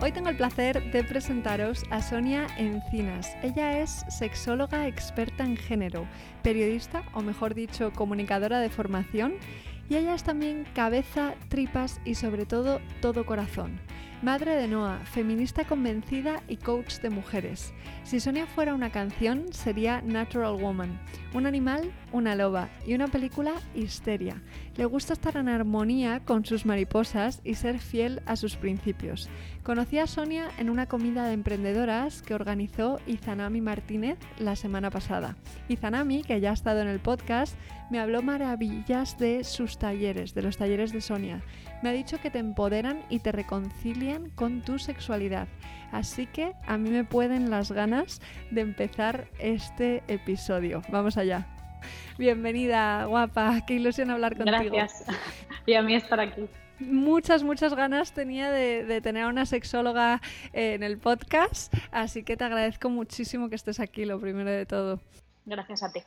Hoy tengo el placer de presentaros a Sonia Encinas. Ella es sexóloga experta en género, periodista o mejor dicho comunicadora de formación y ella es también cabeza, tripas y sobre todo todo corazón. Madre de Noah, feminista convencida y coach de mujeres. Si Sonia fuera una canción, sería Natural Woman. Un animal, una loba. Y una película, Histeria. Le gusta estar en armonía con sus mariposas y ser fiel a sus principios. Conocí a Sonia en una comida de emprendedoras que organizó Izanami Martínez la semana pasada. Izanami, que ya ha estado en el podcast, me habló maravillas de sus talleres, de los talleres de Sonia. Me ha dicho que te empoderan y te reconcilian con tu sexualidad. Así que a mí me pueden las ganas de empezar este episodio. Vamos allá. Bienvenida, guapa. Qué ilusión hablar contigo. Gracias. Y a mí estar aquí. Muchas, muchas ganas tenía de, de, tener a una sexóloga en el podcast, así que te agradezco muchísimo que estés aquí, lo primero de todo. Gracias a ti.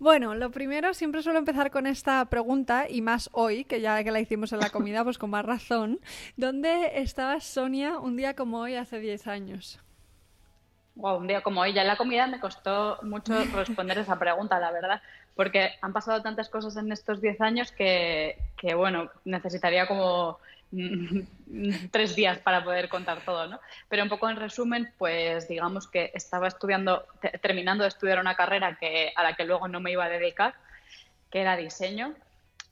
Bueno, lo primero, siempre suelo empezar con esta pregunta, y más hoy, que ya que la hicimos en la comida, pues con más razón. ¿Dónde estaba Sonia un día como hoy hace 10 años? Wow, un día como hoy. Ya en la comida me costó mucho responder esa pregunta, la verdad, porque han pasado tantas cosas en estos 10 años que, que, bueno, necesitaría como tres días para poder contar todo, ¿no? Pero un poco en resumen, pues digamos que estaba estudiando, terminando de estudiar una carrera que, a la que luego no me iba a dedicar, que era diseño,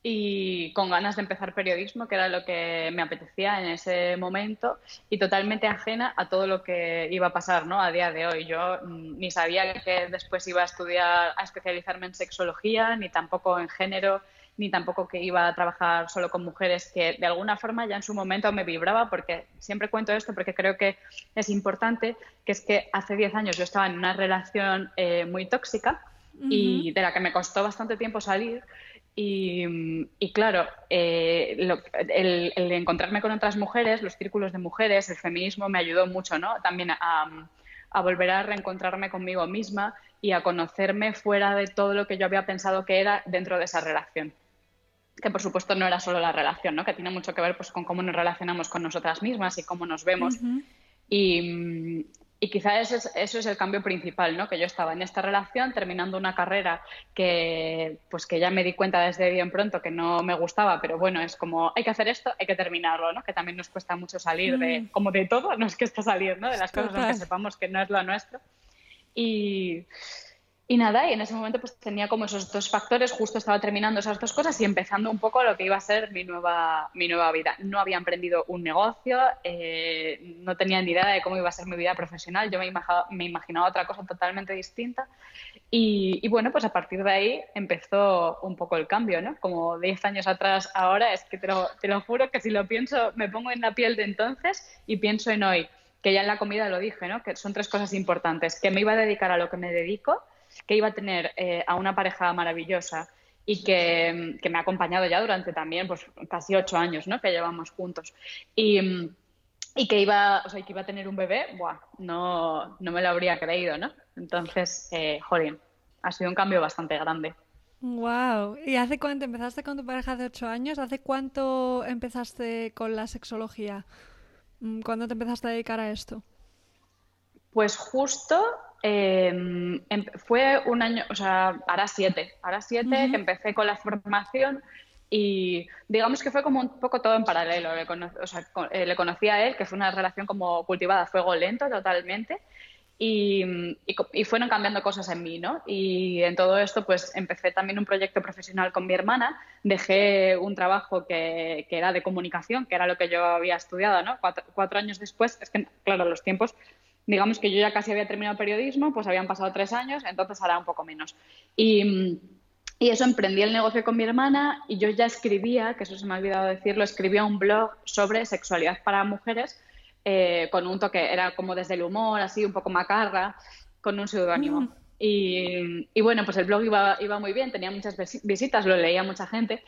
y con ganas de empezar periodismo, que era lo que me apetecía en ese momento, y totalmente ajena a todo lo que iba a pasar, ¿no? A día de hoy. Yo mm, ni sabía que después iba a estudiar, a especializarme en sexología, ni tampoco en género, ni tampoco que iba a trabajar solo con mujeres, que de alguna forma ya en su momento me vibraba, porque siempre cuento esto porque creo que es importante, que es que hace 10 años yo estaba en una relación eh, muy tóxica y de la que me costó bastante tiempo salir. Y, y claro, eh, el, el, encontrarme con otras mujeres, los círculos de mujeres, el feminismo me ayudó mucho, ¿no? También a, a volver a reencontrarme conmigo misma y a conocerme fuera de todo lo que yo había pensado que era dentro de esa relación que por supuesto no era solo la relación, ¿no? que tiene mucho que ver pues, con cómo nos relacionamos con nosotras mismas y cómo nos vemos. y, y, quizá eso es, eso es, el cambio principal, ¿no? que yo estaba en esta relación terminando una carrera que, pues, que ya me di cuenta desde bien pronto que no me gustaba, pero bueno, es como hay que hacer esto, hay que terminarlo, ¿no? que también nos cuesta mucho salir de, mm. como de todo, no es que está salir, ¿no? de las cosas que sepamos que no es lo nuestro. Y, y nada, y en ese momento pues tenía como esos dos factores, justo estaba terminando esas dos cosas y empezando un poco lo que iba a ser mi nueva, mi nueva vida. No había emprendido un negocio, eh, no tenía ni idea de cómo iba a ser mi vida profesional, yo me imaginaba, me imaginaba otra cosa totalmente distinta. Y, y, bueno, pues a partir de ahí empezó un poco el cambio, ¿no? Como 10 años atrás ahora, es que te lo, te lo juro que si lo pienso, me pongo en la piel de entonces y pienso en hoy, que ya en la comida lo dije, ¿no? Que son tres cosas importantes, que me iba a dedicar a lo que me dedico, que iba a tener eh, a una pareja maravillosa y que, que, me ha acompañado ya durante también pues, casi ocho años ¿no? que llevamos juntos. Y, y que, iba, o sea, que iba a tener un bebé, buah, no, no me lo habría creído, ¿no? Entonces, eh, jolín, ha sido un cambio bastante grande. Wow. ¿Y hace cuánto empezaste con tu pareja de ocho años? ¿Hace cuánto empezaste con la sexología? Mm, ¿Cuándo te empezaste a dedicar a esto? Pues justo eh, fue un año, o sea, hará siete, hará siete que empecé con la formación y digamos que fue como un poco todo en paralelo. Le, o sea, eh, le conocí a él, que fue una relación como cultivada a fuego lento totalmente. Y, y, fueron cambiando cosas en mí, ¿no? Y en todo esto, pues empecé también un proyecto profesional con mi hermana, dejé un trabajo que, que era de comunicación, que era lo que yo había estudiado, ¿no? Cuatro, cuatro años después, es que, claro, los tiempos digamos que yo ya casi había terminado periodismo, pues habían pasado tres años, entonces hará un poco menos. Y, y, eso emprendí el negocio con mi hermana y yo ya escribía, que eso se me ha olvidado decirlo, escribía un blog sobre sexualidad para mujeres eh, con un toque, era como desde el humor, así un poco macarra, con un seudónimo. Y, y, bueno, pues el blog iba, iba muy bien, tenía muchas visitas, lo leía mucha gente.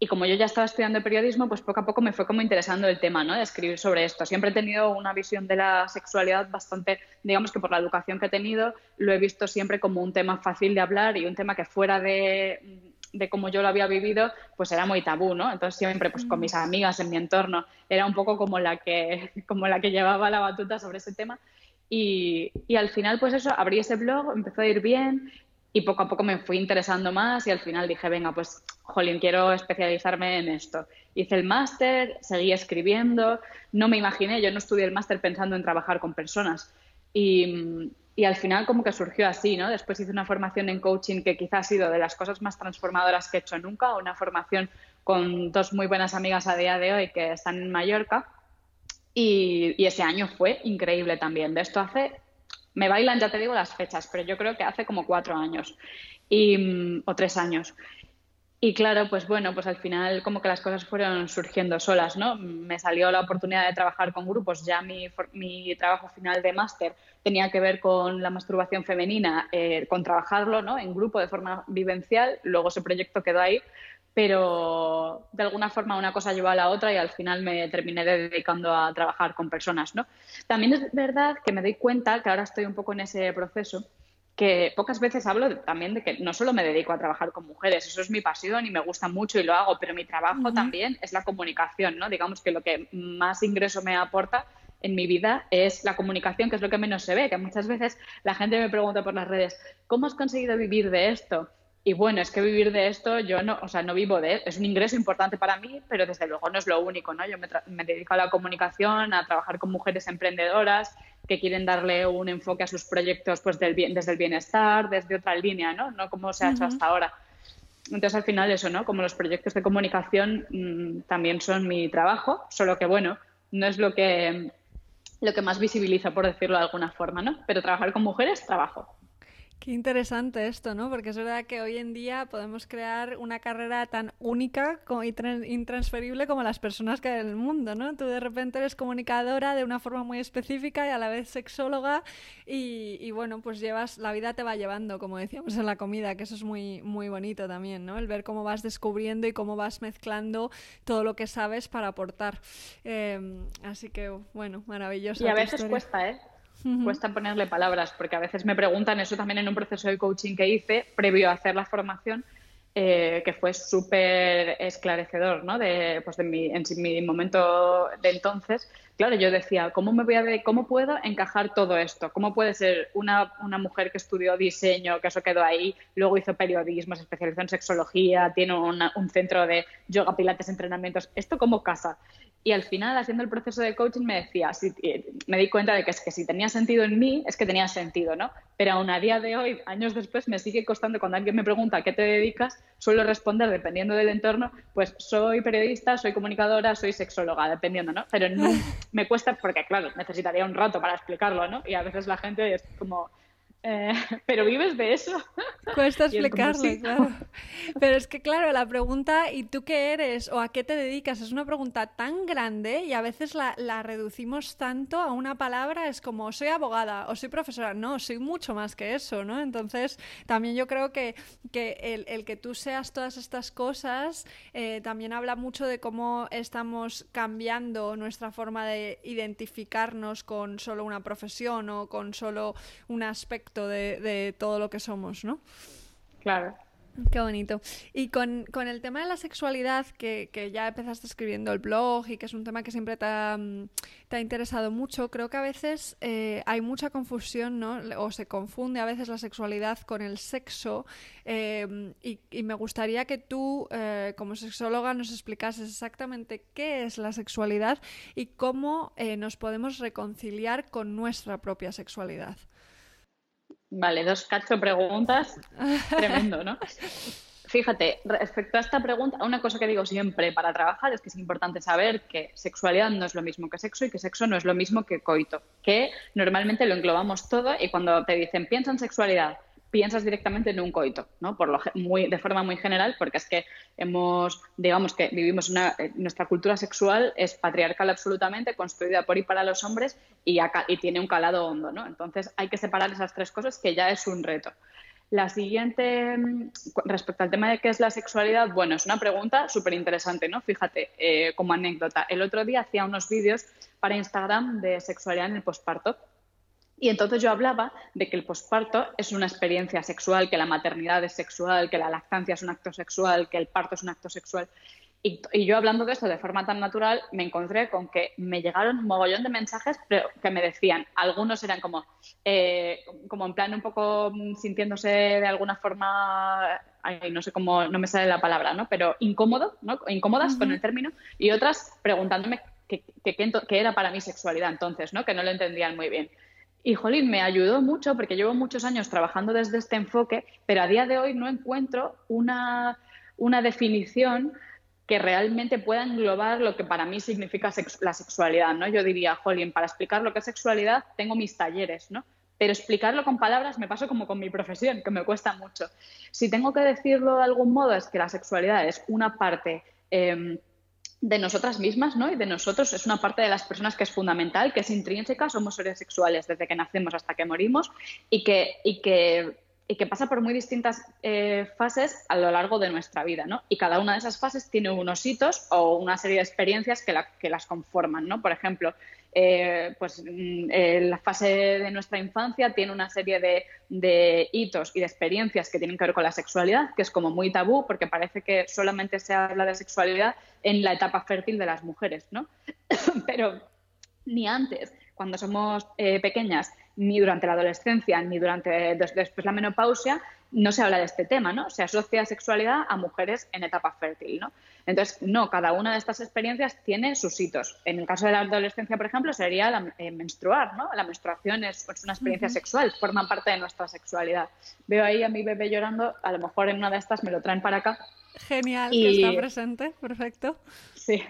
Y como yo ya estaba estudiando periodismo, pues poco a poco me fue como interesando el tema, ¿no? De escribir sobre esto. Siempre he tenido una visión de la sexualidad bastante, digamos que por la educación que he tenido, lo he visto siempre como un tema fácil de hablar y un tema que fuera de, de cómo yo lo había vivido, pues era muy tabú, ¿no? Entonces siempre, pues con mis mm. amigas en mi entorno, era un poco como la que, como la que llevaba la batuta sobre ese tema. Y, y al final, pues eso, abrí ese blog, empezó a ir bien y poco a poco me fui interesando más y al final dije, venga, pues, jolín, quiero especializarme en esto. Hice el máster, seguí escribiendo, no me imaginé, yo no estudié el máster pensando en trabajar con personas. Y, y, al final como que surgió así, ¿no? Después hice una formación en coaching que quizás ha sido de las cosas más transformadoras que he hecho nunca, una formación con dos muy buenas amigas a día de hoy que están en Mallorca. Y, y ese año fue increíble también. De esto hace me bailan, ya te digo las fechas, pero yo creo que hace como cuatro años y, o tres años. Y claro, pues bueno, pues al final como que las cosas fueron surgiendo solas, ¿no? Me salió la oportunidad de trabajar con grupos, ya mi, mi trabajo final de máster tenía que ver con la masturbación femenina, eh, con trabajarlo, ¿no? En grupo de forma vivencial, luego ese proyecto quedó ahí, pero de alguna forma una cosa llevó a la otra y al final me terminé dedicando a trabajar con personas, ¿no? También es verdad que me doy cuenta que ahora estoy un poco en ese proceso que pocas veces hablo también de que no solo me dedico a trabajar con mujeres, eso es mi pasión y me gusta mucho y lo hago, pero mi trabajo también es la comunicación, ¿no? Digamos que lo que más ingreso me aporta en mi vida es la comunicación, que es lo que menos se ve, que muchas veces la gente me pregunta por las redes, ¿cómo has conseguido vivir de esto? Y bueno, es que vivir de esto, yo no, o sea, no vivo de, es un ingreso importante para mí, pero desde luego no es lo único, ¿no? Yo me, dedico a la comunicación, a trabajar con mujeres emprendedoras que quieren darle un enfoque a sus proyectos pues del bien, desde el bienestar, desde otra línea, ¿no? No como se ha hecho hasta ahora. Entonces, al final eso, ¿no? Como los proyectos de comunicación mm, también son mi trabajo, solo que bueno, no es lo que, lo que más visibiliza, por decirlo de alguna forma, ¿no? Pero trabajar con mujeres, trabajo. Qué interesante esto, ¿no? Porque es verdad que hoy en día podemos crear una carrera tan única y intransferible como las personas que hay en el mundo, ¿no? Tú de repente eres comunicadora de una forma muy específica y a la vez sexóloga y, bueno, pues llevas, la vida te va llevando, como decíamos en la comida, que eso es muy, muy bonito también, ¿no? El ver cómo vas descubriendo y cómo vas mezclando todo lo que sabes para aportar. Em, así que, bueno, maravilloso. Y a veces cuesta, ¿eh? Cuesta ponerle palabras, porque a veces me preguntan eso también en un proceso de coaching que hice previo a hacer la formación, eh, que fue súper esclarecedor, ¿no? De, pues de mi, en mi momento de entonces. Claro, yo decía, ¿cómo, me voy a ¿cómo puedo encajar todo esto? ¿Cómo puede ser una, una mujer que estudió diseño, que eso quedó ahí, luego hizo periodismo, se especializó en sexología, tiene un centro de yoga, pilates, entrenamientos? ¿Esto cómo casa? Y al final, haciendo el proceso de coaching, me decía, eh, me di cuenta de que es que si tenía sentido en mí, es que tenía sentido, ¿no? Pero aún a día de hoy, años después, me sigue costando cuando alguien me pregunta a qué te dedicas, suelo responder, dependiendo del entorno, pues soy periodista, soy comunicadora, soy sexóloga, dependiendo, ¿no? Pero no, me cuesta porque, claro, necesitaría un rato para explicarlo, ¿no? Y a veces la gente es como, eh, pero vives de eso. Cuesta explicarlo, claro. Pero es que, claro, la pregunta, ¿y tú qué eres? ¿O a qué te dedicas? Es una pregunta tan grande y a veces la, reducimos tanto a una palabra, es como, soy abogada o soy profesora. No, soy mucho más que eso, ¿no? Entonces, también yo creo que, que el, que tú seas todas estas cosas eh, también habla mucho de cómo estamos cambiando nuestra forma de identificarnos con solo una profesión o con solo un aspecto de, todo lo que somos, ¿no? Claro. Qué bonito. Y con, el tema de la sexualidad, que, ya empezaste escribiendo el blog y que es un tema que siempre te ha, mm, interesado mucho, creo que a veces eh, hay mucha confusión, ¿no? O se confunde a veces la sexualidad con el sexo. Em, y, me gustaría que tú, eh, como sexóloga, nos explicases exactamente qué es la sexualidad y cómo eh, nos podemos reconciliar con nuestra propia sexualidad. Vale, dos cacho preguntas. Tremendo, ¿no? Fíjate, respecto a esta pregunta, una cosa que digo siempre para trabajar es que es importante saber que sexualidad no es lo mismo que sexo y que sexo no es lo mismo que coito, que normalmente lo englobamos todo y cuando te dicen piensa en sexualidad, piensas directamente en un coito, ¿no? Por lo, muy, de forma muy general, porque es que hemos, digamos que vivimos una, eh, nuestra cultura sexual es patriarcal absolutamente, construida por y para los hombres y, tiene un calado hondo, ¿no? Entonces hay que separar esas tres cosas que ya es un reto. La siguiente, mm, respecto al tema de qué es la sexualidad, bueno, es una pregunta súper interesante, ¿no? Fíjate, eh, como anécdota, el otro día hacía unos vídeos para Instagram de sexualidad en el posparto y entonces yo hablaba de que el posparto es una experiencia sexual, que la maternidad es sexual, que la lactancia es un acto sexual, que el parto es un acto sexual. Y, yo hablando de esto de forma tan natural, me encontré con que me llegaron un mogollón de mensajes pero que me decían, algunos eran como, eh, como en plan un poco sintiéndose de alguna forma, no sé cómo, no me sale la palabra, ¿no? Pero incómodo, ¿no? Incómodas con el término, y otras preguntándome qué, qué era para mí sexualidad entonces, ¿no? Que no lo entendían muy bien. Y Jolín, me ayudó mucho porque llevo muchos años trabajando desde este enfoque, pero a día de hoy no encuentro una, una definición que realmente pueda englobar lo que para mí significa la sexualidad, ¿no? Yo diría, Jolín, para explicar lo que es sexualidad tengo mis talleres, ¿no? Pero explicarlo con palabras me pasa como con mi profesión, que me cuesta mucho. Si tengo que decirlo de algún modo, es que la sexualidad es una parte em, de nosotras mismas ¿no? y de nosotros. Es una parte de las personas que es fundamental, que es intrínseca, somos seres sexuales desde que nacemos hasta que morimos y que, y que, y que pasa por muy distintas eh, fases a lo largo de nuestra vida. ¿no? Y cada una de esas fases tiene unos hitos o una serie de experiencias que, que las conforman. ¿no? Por ejemplo, eh, pues mm, eh, la fase de nuestra infancia tiene una serie de, hitos y de experiencias que tienen que ver con la sexualidad, que es como muy tabú porque parece que solamente se habla de sexualidad en la etapa fértil de las mujeres, ¿no? Pero ni antes, cuando somos eh, pequeñas, ni durante la adolescencia, ni durante después la menopausia, no se habla de este tema, ¿no? Se asocia sexualidad a mujeres en etapa fértil, ¿no? Entonces, no, cada una de estas experiencias tiene sus hitos. En el caso de la adolescencia, por ejemplo, sería la, eh, menstruar, ¿no? La menstruación es, una experiencia sexual, forma parte de nuestra sexualidad. Veo ahí a mi bebé llorando, a lo mejor en una de estas me lo traen para acá. Genial, que está presente, perfecto. Sí.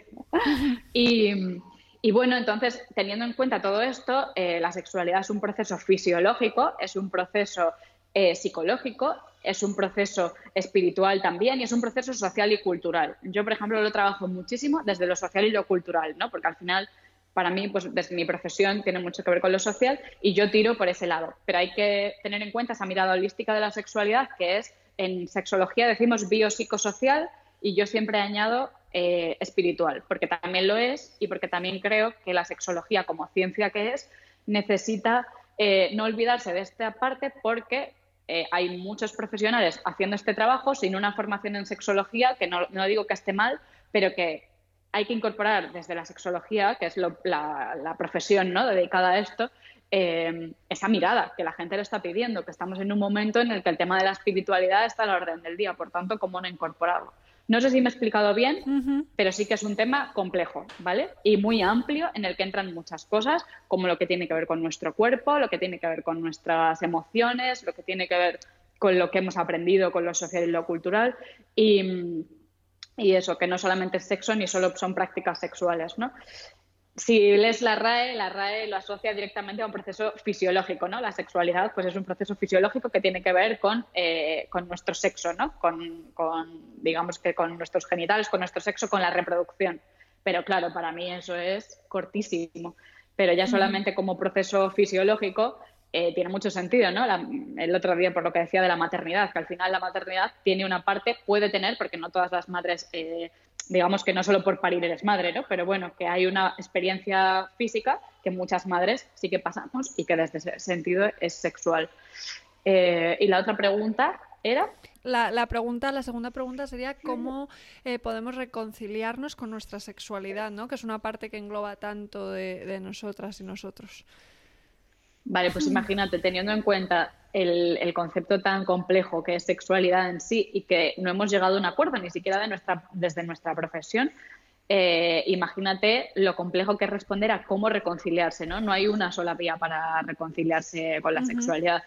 y, y bueno, entonces, teniendo en cuenta todo esto, eh, la sexualidad es un proceso fisiológico, es un proceso eh, psicológico, es un proceso espiritual también y es un proceso social y cultural. Yo, por ejemplo, lo trabajo muchísimo desde lo social y lo cultural, ¿no? Porque al final, para mí, pues desde mi profesión tiene mucho que ver con lo social y yo tiro por ese lado. Pero hay que tener en cuenta esa mirada holística de la sexualidad, que es en sexología decimos biopsicosocial y yo siempre añado eh, espiritual, porque también lo es y porque también creo que la sexología como ciencia que es necesita eh, no olvidarse de esta parte porque eh, hay muchos profesionales haciendo este trabajo sin una formación en sexología, que no, digo que esté mal, pero que hay que incorporar desde la sexología, que es la, profesión ¿no? dedicada a esto, esa mirada que la gente le está pidiendo, que estamos en un momento en el que el tema de la espiritualidad está a la orden del día, por tanto, ¿cómo no incorporarlo? No sé si me he explicado bien, pero sí que es un tema complejo, ¿vale? Y muy amplio en el que entran muchas cosas, como lo que tiene que ver con nuestro cuerpo, lo que tiene que ver con nuestras emociones, lo que tiene que ver con lo que hemos aprendido, con lo social y lo cultural. Y, y eso, que no solamente es sexo ni solo son prácticas sexuales, ¿no? Si lees la RAE, la RAE lo asocia directamente a un proceso fisiológico, ¿no? La sexualidad, pues es un proceso fisiológico que tiene que ver con, eh, con nuestro sexo, ¿no? Con, con, digamos que con nuestros genitales, con nuestro sexo, con la reproducción. Pero claro, para mí eso es cortísimo. Pero ya solamente como proceso fisiológico eh, tiene mucho sentido, ¿no? el otro día, por lo que decía de la maternidad, que al final la maternidad tiene una parte, puede tener, porque no todas las madres eh, digamos que no solo por parir eres madre, ¿no? Pero bueno, que hay una experiencia física que muchas madres sí que pasamos y que desde ese sentido es sexual. Eh, y la otra pregunta era. La, pregunta, la segunda pregunta sería cómo eh, podemos reconciliarnos con nuestra sexualidad, ¿no? Que es una parte que engloba tanto de nosotras y nosotros. Vale, pues imagínate, teniendo en cuenta el, concepto tan complejo que es sexualidad en sí y que no hemos llegado a un acuerdo ni siquiera de nuestra, desde nuestra profesión, eh, imagínate lo complejo que es responder a cómo reconciliarse, ¿no? No hay una sola vía para reconciliarse con la sexualidad.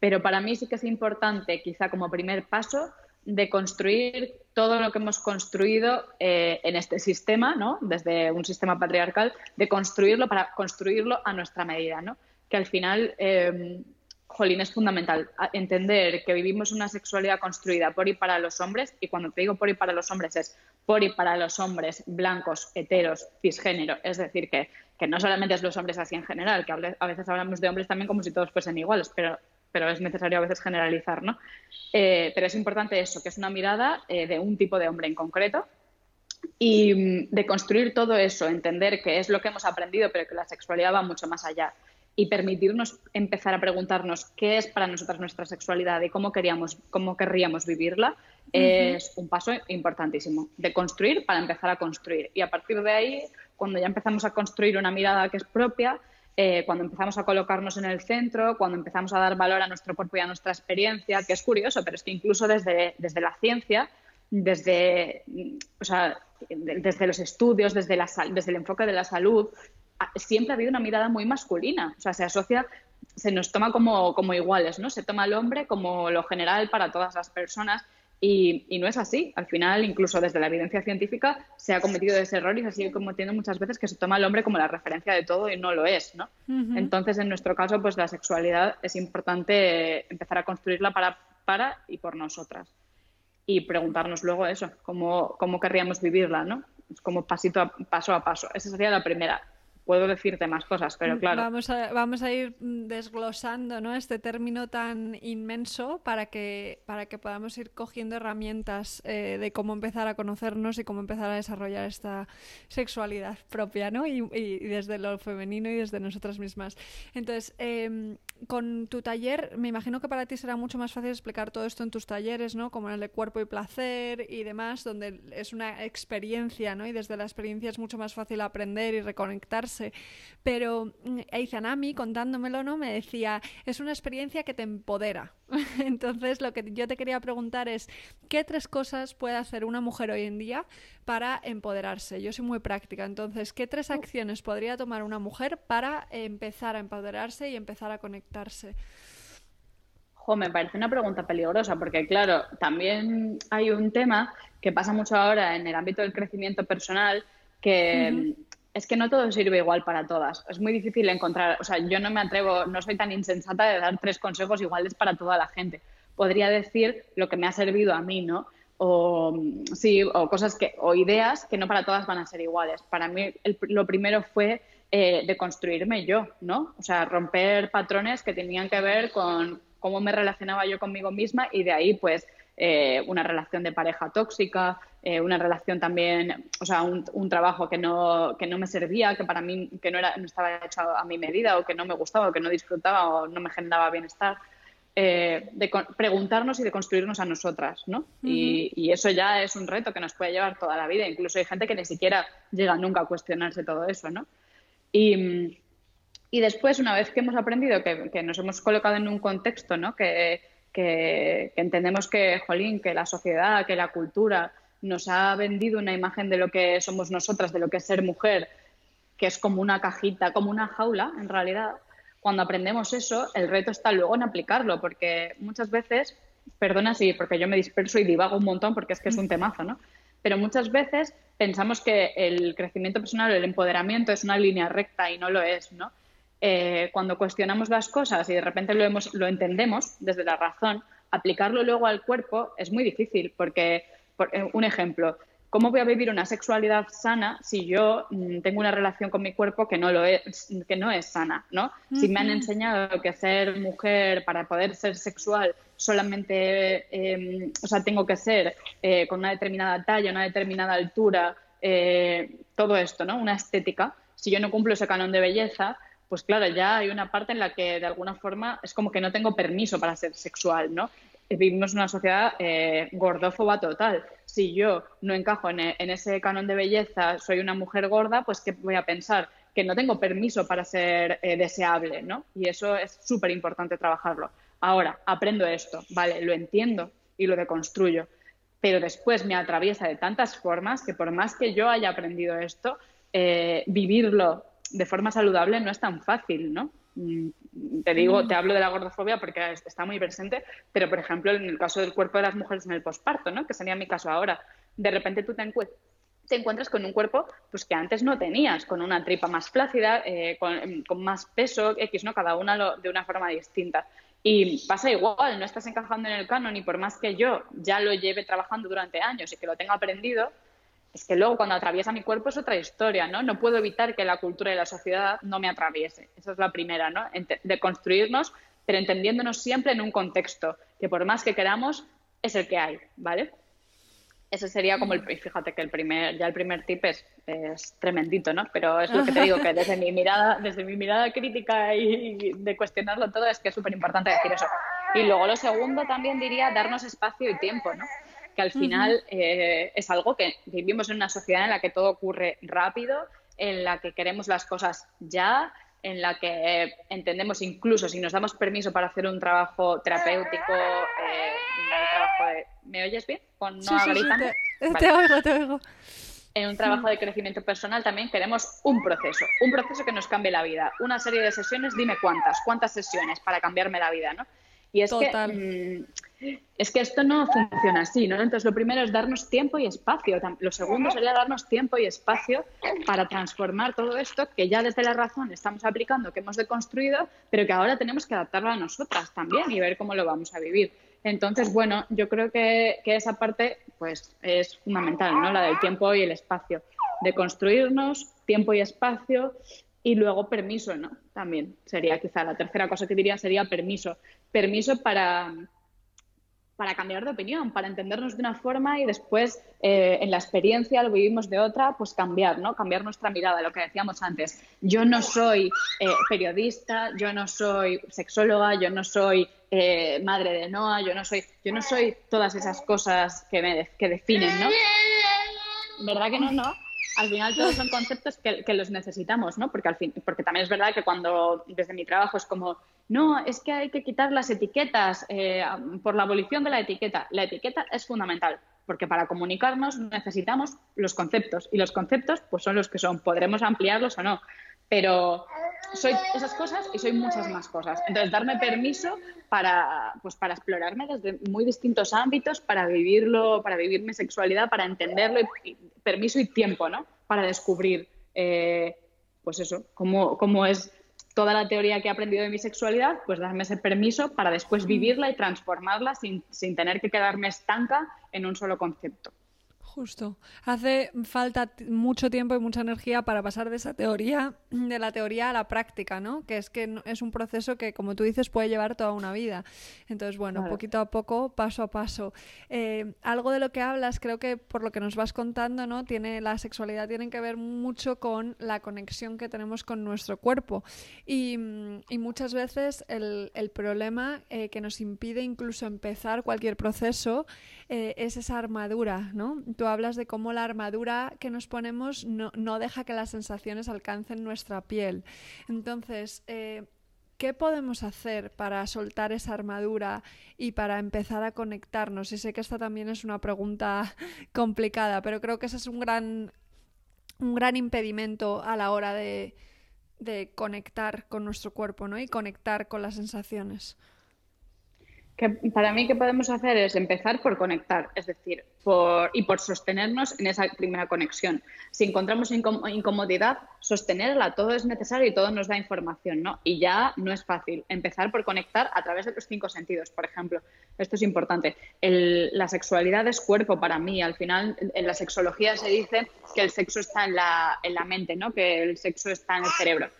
Pero para mí sí que es importante, quizá como primer paso, de construir todo lo que hemos construido eh, en este sistema, ¿no? Desde un sistema patriarcal, de construirlo para construirlo a nuestra medida, ¿no? Que al final eh, jolín, es fundamental entender que vivimos una sexualidad construida por y para los hombres, y cuando te digo por y para los hombres es por y para los hombres blancos, heteros, cisgénero, es decir, que, que no solamente es los hombres así en general, que a veces hablamos de hombres también como si todos fuesen iguales, pero, pero es necesario a veces generalizar, ¿no? Eh, pero es importante eso, que es una mirada eh, de un tipo de hombre en concreto, y mm, de construir todo eso, entender que es lo que hemos aprendido, pero que la sexualidad va mucho más allá y permitirnos empezar a preguntarnos qué es para nosotras nuestra sexualidad y cómo queríamos, cómo querríamos vivirla, es un paso importantísimo de construir para empezar a construir. Y a partir de ahí, cuando ya empezamos a construir una mirada que es propia, eh, cuando empezamos a colocarnos en el centro, cuando empezamos a dar valor a nuestro cuerpo y a nuestra experiencia, que es curioso, pero es que incluso desde, desde la ciencia, desde, o sea, desde los estudios, desde, la, desde el enfoque de la salud, siempre ha habido una mirada muy masculina. O sea, se asocia, se nos toma como, como iguales, ¿no? Se toma al hombre como lo general para todas las personas. Y, y, no es así. Al final, incluso desde la evidencia científica, se ha cometido ese error y se sigue cometiendo muchas veces que se toma al hombre como la referencia de todo y no lo es, ¿no? Entonces, en nuestro caso, pues la sexualidad es importante empezar a construirla para, para y por nosotras. Y preguntarnos luego eso, cómo, cómo querríamos vivirla, ¿no? Como pasito a, paso a paso. Esa sería la primera puedo decirte más cosas, pero claro. Vamos a, vamos a ir desglosando ¿no? este término tan inmenso para que, para que podamos ir cogiendo herramientas eh, de cómo empezar a conocernos y cómo empezar a desarrollar esta sexualidad propia, ¿no? Y, desde lo femenino y desde nosotras mismas. Entonces, em, con tu taller, me imagino que para ti será mucho más fácil explicar todo esto en tus talleres, ¿no? Como en el de cuerpo y placer y demás, donde es una experiencia, ¿no? Y desde la experiencia es mucho más fácil aprender y reconectarse pero mm, Eizanami, contándomelo, ¿no? Me decía, es una experiencia que te empodera. Entonces, lo que yo te quería preguntar es, ¿qué tres cosas puede hacer una mujer hoy en día para empoderarse? Yo soy muy práctica, entonces, ¿qué tres acciones podría tomar una mujer para empezar a empoderarse y empezar a conectarse? me parece una pregunta peligrosa porque, claro, también hay un tema que pasa mucho ahora en el ámbito del crecimiento personal que es que no todo sirve igual para todas. Es muy difícil encontrar, o sea, yo no me atrevo, no soy tan insensata de dar tres consejos iguales para toda la gente. Podría decir lo que me ha servido a mí, ¿no? O sí, o cosas que, o ideas que no para todas van a ser iguales. Para mí lo primero fue eh, de construirme yo, ¿no? O sea, romper patrones que tenían que ver con cómo me relacionaba yo conmigo misma y de ahí, pues, eh, una relación de pareja tóxica, eh, una relación también, o sea, un, trabajo que no, que no me servía, que para mí que no, era, no estaba hecho a mi medida o que no me gustaba o que no disfrutaba o no me generaba bienestar. Eh, de preguntarnos y de construirnos a nosotras, ¿no? y, y, eso ya es un reto que nos puede llevar toda la vida. Incluso hay gente que ni siquiera llega nunca a cuestionarse todo eso, ¿no? Y, y después, una vez que hemos aprendido que, que, nos hemos colocado en un contexto, ¿no? Que, que, entendemos que, jolín, que la sociedad, que la cultura nos ha vendido una imagen de lo que somos nosotras, de lo que es ser mujer, que es como una cajita, como una jaula, en realidad. Cuando aprendemos eso, el reto está luego en aplicarlo, porque muchas veces, perdona si, porque yo me disperso y divago un montón porque es que es un temazo, ¿no? Pero muchas veces pensamos que el crecimiento personal, el empoderamiento es una línea recta y no lo es, ¿no? Eh, cuando cuestionamos las cosas y de repente lo, hemos, lo entendemos desde la razón, aplicarlo luego al cuerpo es muy difícil porque, por, eh, un ejemplo, ¿cómo voy a vivir una sexualidad sana si yo mm, tengo una relación con mi cuerpo que no, lo es, que no es sana? ¿no? Si me han enseñado que ser mujer para poder ser sexual solamente, em, o sea, tengo que ser eh, con una determinada talla, una determinada altura, todo esto, ¿no? Una estética. Si yo no cumplo ese canon de belleza, pues claro, ya hay una parte en la que de alguna forma es como que no tengo permiso para ser sexual, ¿no? Vivimos una sociedad eh, gordófoba total. Si yo no encajo en, ese canon de belleza, soy una mujer gorda, pues ¿qué voy a pensar? Que no tengo permiso para ser eh, deseable, ¿no? Y eso es súper importante trabajarlo. Ahora, aprendo esto, vale, lo entiendo y lo deconstruyo, pero después me atraviesa de tantas formas que por más que yo haya aprendido esto, eh, vivirlo de forma saludable no es tan fácil, ¿no? Mm, te digo, te hablo de la gordofobia porque está muy presente, pero por ejemplo en el caso del cuerpo de las mujeres en el posparto, ¿no? Que sería mi caso ahora. De repente tú te, encuentras con un cuerpo pues que antes no tenías, con una tripa más flácida, eh, con, más peso, X, ¿no? Cada una de una forma distinta. Y pasa igual, no estás encajando en el canon y por más que yo ya lo lleve trabajando durante años y que lo tenga aprendido, es que luego cuando atraviesa mi cuerpo es otra historia, ¿no? No puedo evitar que la cultura y la sociedad no me atraviese. Esa es la primera, ¿no? De construirnos, pero entendiéndonos siempre en un contexto, que por más que queramos, es el que hay, ¿vale? Ese sería como el, fíjate que el primer, ya el primer tip es, es tremendito, ¿no? Pero es lo que te digo, que desde mi mirada, desde mi mirada crítica y de cuestionarlo todo, es que es súper importante decir eso. Y luego lo segundo también diría darnos espacio y tiempo, ¿no? Que al final eh, es algo que vivimos en una sociedad en la que todo ocurre rápido, en la que queremos las cosas ya, en la que entendemos incluso si nos damos permiso para hacer un trabajo terapéutico, eh, ¿Me oyes bien? Con no sí, te, oigo, te oigo. En un trabajo de crecimiento personal también queremos un proceso, un proceso que nos cambie la vida, una serie de sesiones, dime cuántas, cuántas sesiones para cambiarme la vida, ¿no? Y es que mm, es que esto no funciona así, ¿no? Entonces lo primero es darnos tiempo y espacio. Lo segundo sería darnos tiempo y espacio para transformar todo esto que ya desde la razón estamos aplicando, que hemos deconstruido, pero que ahora tenemos que adaptarlo a nosotras también y ver cómo lo vamos a vivir. Entonces, bueno, yo creo que, que esa parte pues es fundamental, ¿no? La del tiempo y el espacio. De construirnos, tiempo y espacio, y luego permiso, ¿no? También sería quizá la tercera cosa que diría sería permiso. Permiso para, para cambiar de opinión, para entendernos de una forma y después eh, en la experiencia lo vivimos de otra, pues cambiar, ¿no? Cambiar nuestra mirada, lo que decíamos antes. Yo no soy eh, periodista, yo no soy sexóloga, yo no soy eh, madre de Noah, yo no soy, yo no soy todas esas cosas que me que definen, ¿no? ¿Verdad que no, no? Al final todos son conceptos que, los necesitamos, ¿no? Porque, al fin, porque también es verdad que cuando desde mi trabajo es como, no, es que hay que quitar las etiquetas eh, por la abolición de la etiqueta. La etiqueta es fundamental, porque para comunicarnos necesitamos los conceptos y los conceptos pues son los que son, podremos ampliarlos o no, pero soy esas cosas y soy muchas más cosas. Entonces, darme permiso para, pues, para explorarme desde muy distintos ámbitos, para vivirlo, para vivir mi sexualidad, para entenderlo, y, permiso y tiempo, ¿no? Para descubrir, eh, pues eso, cómo, cómo es toda la teoría que he aprendido de mi sexualidad, pues darme ese permiso para después vivirla y transformarla sin, sin tener que quedarme estanca en un solo concepto. Justo. Hace falta mucho tiempo y mucha energía para pasar de esa teoría, de la teoría a la práctica, ¿no? Que es que es un proceso que, como tú dices, puede llevar toda una vida. Entonces, bueno, poquito a poco, paso a paso. Eh, algo de lo que hablas, creo que por lo que nos vas contando, ¿no? Tiene, la sexualidad tiene que ver mucho con la conexión que tenemos con nuestro cuerpo. Y, muchas veces el, problema eh, que nos impide incluso empezar cualquier proceso eh, es esa armadura, ¿no? Tú hablas de cómo la armadura que nos ponemos no, deja que las sensaciones alcancen nuestra piel. Entonces, eh, ¿qué podemos hacer para soltar esa armadura y para empezar a conectarnos? Y sé que esta también es una pregunta complicada, pero creo que ese es un gran, un gran impedimento a la hora de, de conectar con nuestro cuerpo ¿no? y conectar con las sensaciones que para mí, ¿qué podemos hacer? Es empezar por conectar, es decir, por, y por sostenernos en esa primera conexión. Si encontramos incomodidad, sostenerla, todo es necesario y todo nos da información, ¿no? Y ya no es fácil. Empezar por conectar a través de los cinco sentidos, por ejemplo. Esto es importante. la sexualidad es cuerpo para mí. Al final, en la sexología se dice que el sexo está en la, en la mente, ¿no? Que el sexo está en el cerebro.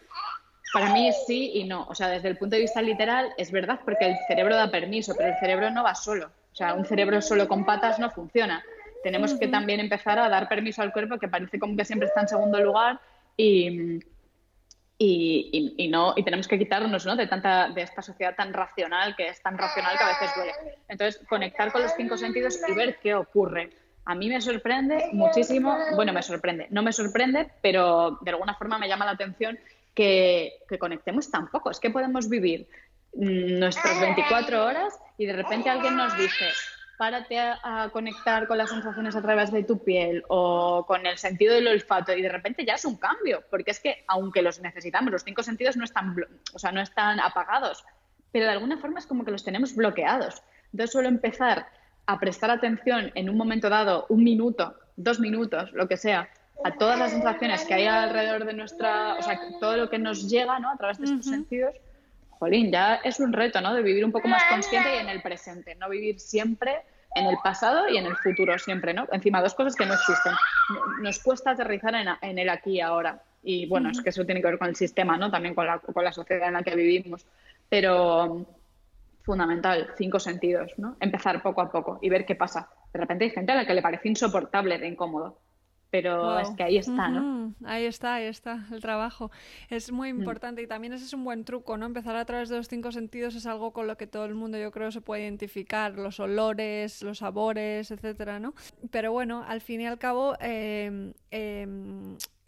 Para mí sí y no. O sea, desde el punto de vista literal es verdad porque el cerebro da permiso, pero el cerebro no va solo. O sea, un cerebro solo con patas no funciona. Tenemos que también empezar a dar permiso al cuerpo que parece como que siempre está en segundo lugar y, y, no y tenemos que quitarnos ¿no? de tanta de esta sociedad tan racional que es tan racional que a veces duele. Entonces, conectar con los cinco sentidos y ver qué ocurre. A mí me sorprende muchísimo, bueno, me sorprende, no me sorprende, pero de alguna forma me llama la atención que, conectemos tampoco. Es que podemos vivir mm, nuestras 24 horas y de repente alguien nos dice, párate a, conectar con las sensaciones a través de tu piel o con el sentido del olfato y de repente ya es un cambio, porque es que aunque los necesitamos, los cinco sentidos no están, o sea, no están apagados, pero de alguna forma es como que los tenemos bloqueados. Entonces suelo empezar a prestar atención en un momento dado, un minuto, dos minutos, lo que sea, a todas las sensaciones que hay alrededor de nuestra, o sea, todo lo que nos llega, ¿no? A través de estos sentidos, jolín, ya es un reto, ¿no? De vivir un poco más consciente y en el presente, no vivir siempre en el pasado y en el futuro siempre, ¿no? Encima, dos cosas que no existen. Nos cuesta aterrizar en, el aquí y ahora. Y bueno, es que eso tiene que ver con el sistema, ¿no? También con la, con la sociedad en la que vivimos. Pero fundamental, cinco sentidos, ¿no? Empezar poco a poco y ver qué pasa. De repente hay gente a la que le parece insoportable de incómodo pero es que ahí está, ¿no? Ahí está, ahí está el trabajo. Es muy mm. importante y también ese es un buen truco, ¿no? Empezar a través de los cinco sentidos es algo con lo que todo el mundo yo creo se puede identificar, los olores, los sabores, etcétera, ¿no? Pero bueno, al fin y al cabo, eh,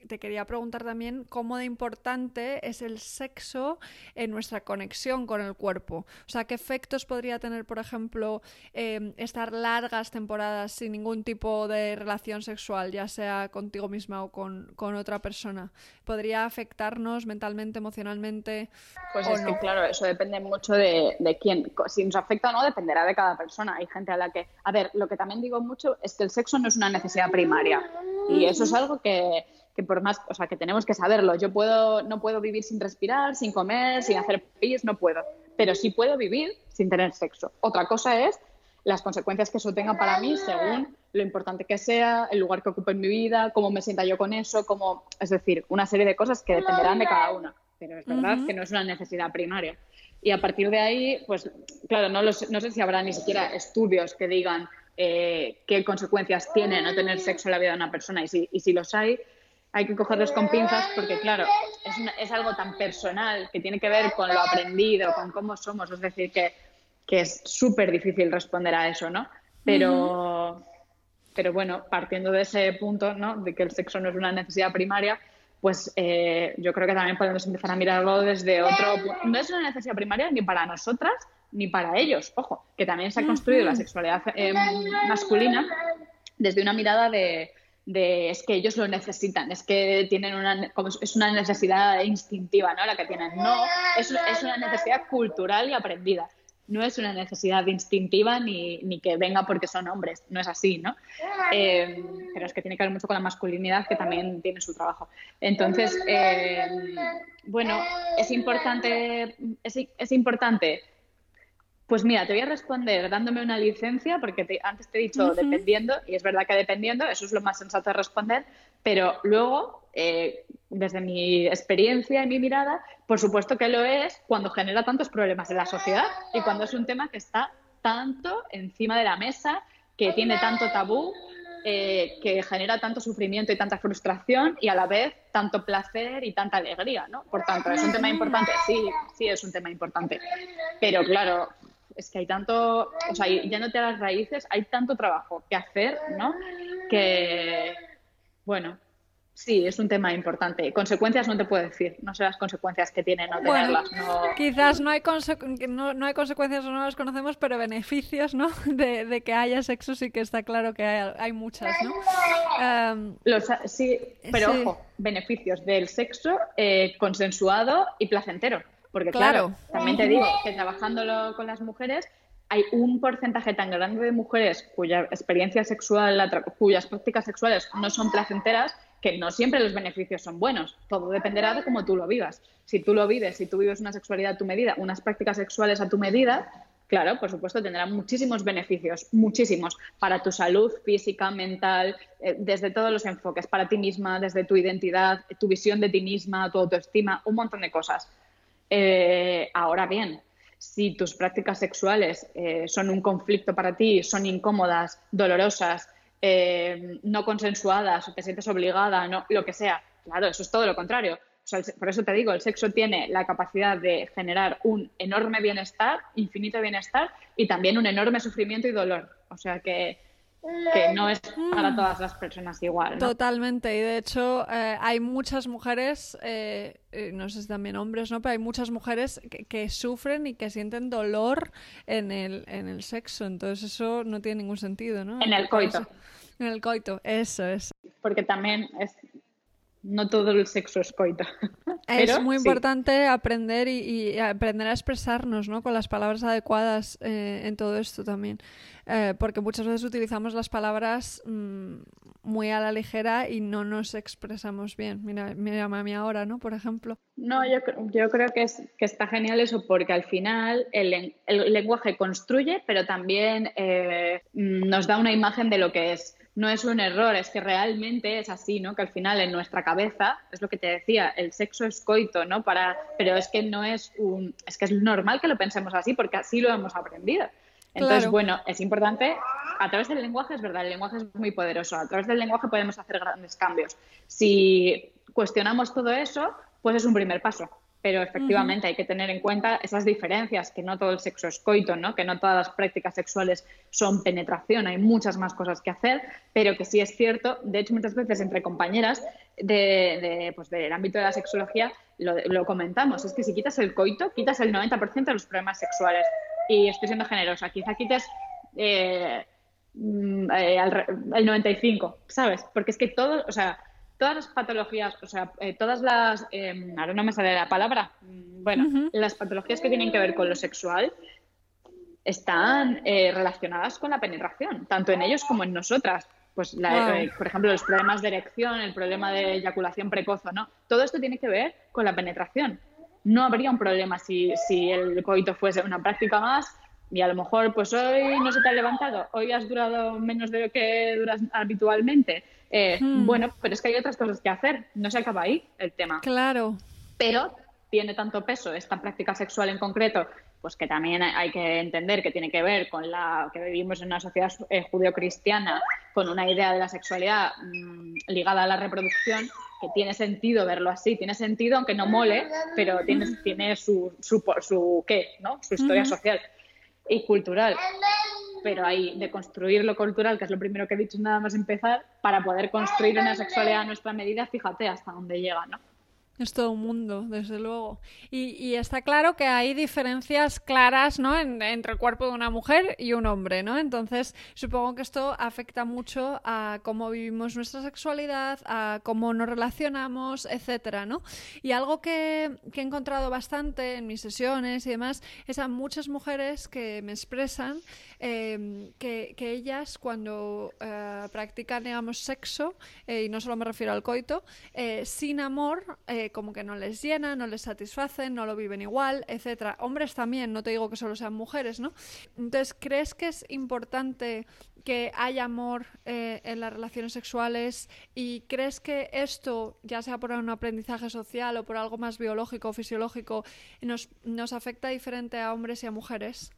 te quería preguntar también cómo de importante es el sexo en nuestra conexión con el cuerpo. O sea, ¿qué efectos podría tener, por ejemplo, em, estar largas temporadas sin ningún tipo de relación sexual, ya sea contigo misma o con, otra persona? ¿Podría afectarnos mentalmente, emocionalmente? Pues es que, claro, eso depende mucho de, de quién. Si nos afecta o no, dependerá de cada persona. Hay gente a la que. A ver, lo que también digo mucho es que el sexo no es una necesidad primaria. Y eso es algo que que por más, o sea, que tenemos que saberlo. Yo puedo, no puedo vivir sin respirar, sin comer, sin hacer pis, no puedo. Pero sí puedo vivir sin tener sexo. Otra cosa es las consecuencias que eso tenga para mí según lo importante que sea, el lugar que ocupe en mi vida, cómo me sienta yo con eso, cómo, es decir, una serie de cosas que dependerán de cada una. Pero es verdad que no es una necesidad primaria. Y a partir de ahí, pues claro, no, no sé si habrá ni siquiera estudios que digan eh, qué consecuencias tiene no tener sexo en la vida de una persona. Y si, y si los hay, hay que cogerlos con pinzas porque, claro, es, es algo tan personal que tiene que ver con lo aprendido, con cómo somos. Es decir, que, que es súper difícil responder a eso, ¿no? Pero, pero bueno, partiendo de ese punto, ¿no? De que el sexo no es una necesidad primaria, pues eh, yo creo que también podemos empezar a mirarlo desde otro No es una necesidad primaria ni para nosotras ni para ellos. Ojo, que también se ha construido la sexualidad eh, masculina desde una mirada de de es que ellos lo necesitan, es que tienen una, es una necesidad instintiva, ¿no? La que tienen. No, es, una necesidad cultural y aprendida. No es una necesidad instintiva ni, que venga porque son hombres, no es así, ¿no? Eh, pero es que tiene que ver mucho con la masculinidad que también tiene su trabajo. Entonces, eh, bueno, es importante, es importante pues mira, te voy a responder dándome una licencia, porque antes te he dicho dependiendo, y es verdad que dependiendo, eso es lo más sensato de responder, pero luego, eh, desde mi experiencia y mi mirada, por supuesto que lo es cuando genera tantos problemas en la sociedad y cuando es un tema que está tanto encima de la mesa, que tiene tanto tabú, eh, que genera tanto sufrimiento y tanta frustración y a la vez tanto placer y tanta alegría, ¿no? Por tanto, ¿es un tema importante? Sí, sí es un tema importante. Pero claro, es que hay tanto, o sea, yéndote a las raíces, hay tanto trabajo que hacer, ¿no? Que, bueno, sí, es un tema importante. Consecuencias no te puedo decir, no sé las consecuencias que tienen no tenerlas. No... Quizás no hay, no, no, hay consecuencias o no las conocemos, pero beneficios, ¿no? De, que haya sexo sí que está claro que hay, hay muchas, ¿no? Em, sí, pero ojo, beneficios del sexo eh, consensuado y placentero. Porque claro, también te digo que trabajando con las mujeres hay un porcentaje tan grande de mujeres cuya experiencia sexual, cuyas prácticas sexuales no son placenteras, que no siempre los beneficios son buenos. Todo dependerá de cómo tú lo vivas. Si tú lo vives, si tú vives una sexualidad a tu medida, unas prácticas sexuales a tu medida, claro, por supuesto, tendrá muchísimos beneficios, muchísimos, para tu salud física, mental, eh, desde todos los enfoques, para ti misma, desde tu identidad, tu visión de ti misma, tu autoestima, un montón de cosas. Eh, ahora bien, si tus prácticas sexuales eh, son un conflicto para ti, son incómodas, dolorosas, eh, no consensuadas, o te sientes obligada, no, lo que sea, claro, eso es todo lo contrario. por eso te digo, el sexo tiene la capacidad de generar un enorme bienestar, infinito bienestar, y también un enorme sufrimiento y dolor. O sea que que no es para mm. todas las personas igual. Totalmente, y de hecho eh, hay muchas mujeres, eh, eh, no sé si también hombres, ¿no? Pero hay muchas mujeres que, sufren y que sienten dolor en el, en el sexo, entonces eso no tiene ningún sentido, ¿no? En el coito. En el coito, eso es. Porque también es, no todo el sexo es coito. es muy importante aprender y, aprender a expresarnos ¿no? con las palabras adecuadas eh, en todo esto también. Eh, porque muchas veces utilizamos las palabras mm, muy a la ligera y no nos expresamos bien. Mira, mira a mí ahora, ¿no? Por ejemplo. No, yo, yo creo que, es, que está genial eso porque al final el, el lenguaje construye, pero también eh, nos da una imagen de lo que es no es un error, es que realmente es así, ¿no? Que al final en nuestra cabeza, es lo que te decía, el sexo es coito, ¿no? Para, pero es que no es un, es que es normal que lo pensemos así porque así lo hemos aprendido. Entonces, bueno, es importante, a través del lenguaje es verdad, el lenguaje es muy poderoso, a través del lenguaje podemos hacer grandes cambios. Si cuestionamos todo eso, pues es un primer paso pero efectivamente hay que tener en cuenta esas diferencias, que no todo el sexo es coito, ¿no? que no todas las prácticas sexuales son penetración, hay muchas más cosas que hacer, pero que sí es cierto, de hecho muchas veces entre compañeras de, pues del ámbito de la sexología lo, comentamos, es que si quitas el coito, quitas el 90% de los problemas sexuales. Y estoy siendo generosa, quizá quites eh, mm, eh, el 95, ¿sabes? Porque es que todo, o sea, todas las patologías, o sea, eh, todas las, eh, ahora no me sale la palabra, mm, bueno, las patologías que tienen que ver con lo sexual están eh, relacionadas con la penetración, tanto en ellos como en nosotras. Pues, por ejemplo, los problemas de erección, el problema de eyaculación precoz, ¿no? Todo esto tiene que ver con la penetración. No habría un problema si, si el coito fuese una práctica más y a lo mejor, pues hoy no se te ha levantado, hoy has durado menos de lo que duras habitualmente eh, hmm. Bueno, pero es que hay otras cosas que hacer, no se acaba ahí el tema. Claro. Pero tiene tanto peso esta práctica sexual en concreto, pues que también hay que entender que tiene que ver con la que vivimos en una sociedad eh, judeocristiana, con una idea de la sexualidad mm, ligada a la reproducción, que tiene sentido verlo así, tiene sentido aunque no mole, pero tiene, tiene su, su, su, ¿qué? ¿no? su historia social y cultural pero hay de construir lo cultural, que es lo primero que he dicho nada más empezar, para poder construir una sexualidad a nuestra medida, fíjate hasta dónde llega, ¿no? Es todo un mundo, desde luego. Y, está claro que hay diferencias claras ¿no? entre el cuerpo de una mujer y un hombre, ¿no? Entonces, supongo que esto afecta mucho a cómo vivimos nuestra sexualidad, a cómo nos relacionamos, etcétera, ¿no? Y algo que, he encontrado bastante en mis sesiones y demás es a muchas mujeres que me expresan em, que, ellas cuando eh, practican, digamos, sexo, eh, y no solo me refiero al coito, eh, sin amor, como que no les llena, no les satisfacen, no lo viven igual, etcétera. Hombres también, no te digo que solo sean mujeres, ¿no? Entonces, ¿crees que es importante que haya amor eh, en las relaciones sexuales y crees que esto, ya sea por un aprendizaje social o por algo más biológico o fisiológico, nos afecta diferente a hombres y a mujeres?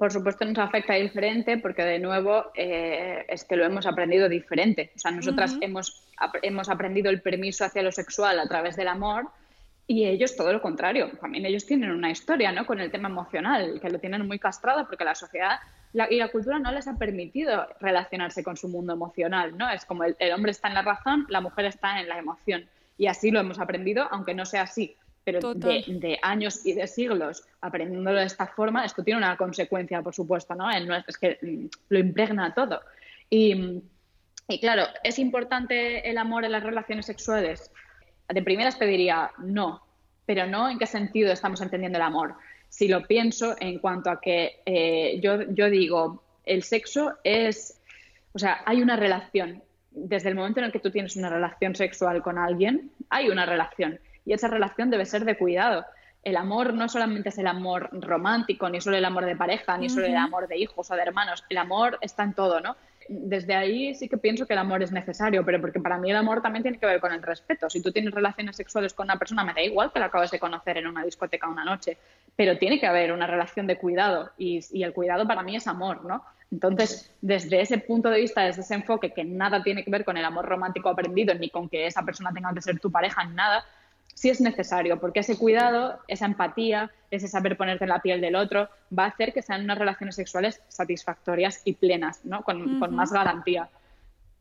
Por supuesto nos afecta diferente porque de nuevo eh, es que lo hemos aprendido diferente. O sea, nosotras hemos, hemos aprendido el permiso hacia lo sexual a través del amor y ellos todo lo contrario. También ellos tienen una historia ¿no? con el tema emocional, que lo tienen muy castrado porque la sociedad y la cultura no les ha permitido relacionarse con su mundo emocional. ¿no? Es como el hombre está en la razón, la mujer está en la emoción. Y así lo hemos aprendido, aunque no sea así pero de, años y de siglos aprendiéndolo de esta forma, esto tiene una consecuencia, por supuesto, ¿no? Es que mm, lo impregna todo. Y, y, claro, ¿es importante el amor en las relaciones sexuales? De primeras te diría no, pero no en qué sentido estamos entendiendo el amor. Si lo pienso en cuanto a que eh, yo, yo digo, el sexo es, o sea, hay una relación. Desde el momento en el que tú tienes una relación sexual con alguien, hay una relación y esa relación debe ser de cuidado. El amor no solamente es el amor romántico, ni solo el amor de pareja, ni solo el amor de hijos o de hermanos. El amor está en todo, ¿no? Desde ahí sí que pienso que el amor es necesario, pero porque para mí el amor también tiene que ver con el respeto. Si tú tienes relaciones sexuales con una persona, me da igual que la acabes de conocer en una discoteca una noche, pero tiene que haber una relación de cuidado y, y el cuidado para mí es amor, ¿no? Entonces, desde ese punto de vista, desde ese enfoque que nada tiene que ver con el amor romántico aprendido, ni con que esa persona tenga que ser tu pareja, ni nada, sí es necesario, porque ese cuidado, esa empatía, ese saber ponerte en la piel del otro, va a hacer que sean unas relaciones sexuales satisfactorias y plenas, ¿no? con, más garantía.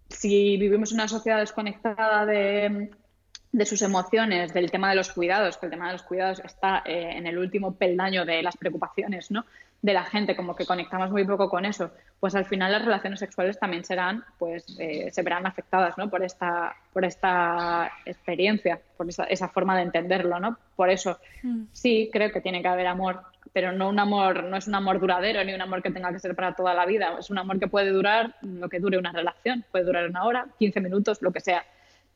Si vivimos en una sociedad desconectada de, sus emociones, del tema de los cuidados, que el tema de los cuidados está eh, en el último peldaño de las preocupaciones ¿no? De la gente, como que conectamos muy poco con eso, pues al final las relaciones sexuales también serán, pues eh, se verán afectadas, ¿no? Por esta, por esta experiencia, por esa, esa forma de entenderlo, ¿no? Por eso mm. sí creo que tiene que haber amor, pero no un amor, no es un amor duradero ni un amor que tenga que ser para toda la vida, es un amor que puede durar lo que dure una relación, puede durar una hora, 15 minutos, lo que sea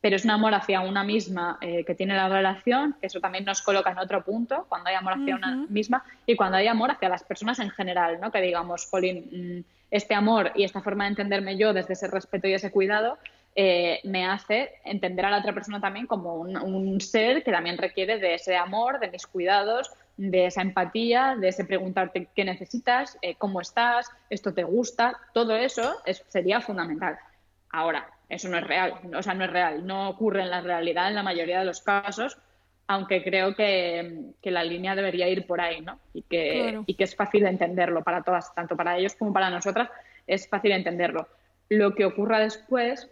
pero es un amor hacia una misma eh, que tiene la relación, que eso también nos coloca en otro punto, cuando hay amor hacia una misma y cuando hay amor hacia las personas en general, ¿no? Que digamos, Colin, mm, este amor y esta forma de entenderme yo desde ese respeto y ese cuidado eh, me hace entender a la otra persona también como un, ser que también requiere de ese amor, de mis cuidados, de esa empatía, de ese preguntarte qué necesitas, eh, cómo estás, esto te gusta, todo eso sería fundamental. Ahora, eso no es real, o sea, no es real, no ocurre en la realidad en la mayoría de los casos, aunque creo que, la línea debería ir por ahí, ¿no? Y que, y que es fácil entenderlo para todas, tanto para ellos como para nosotras, es fácil entenderlo. Lo que ocurra después,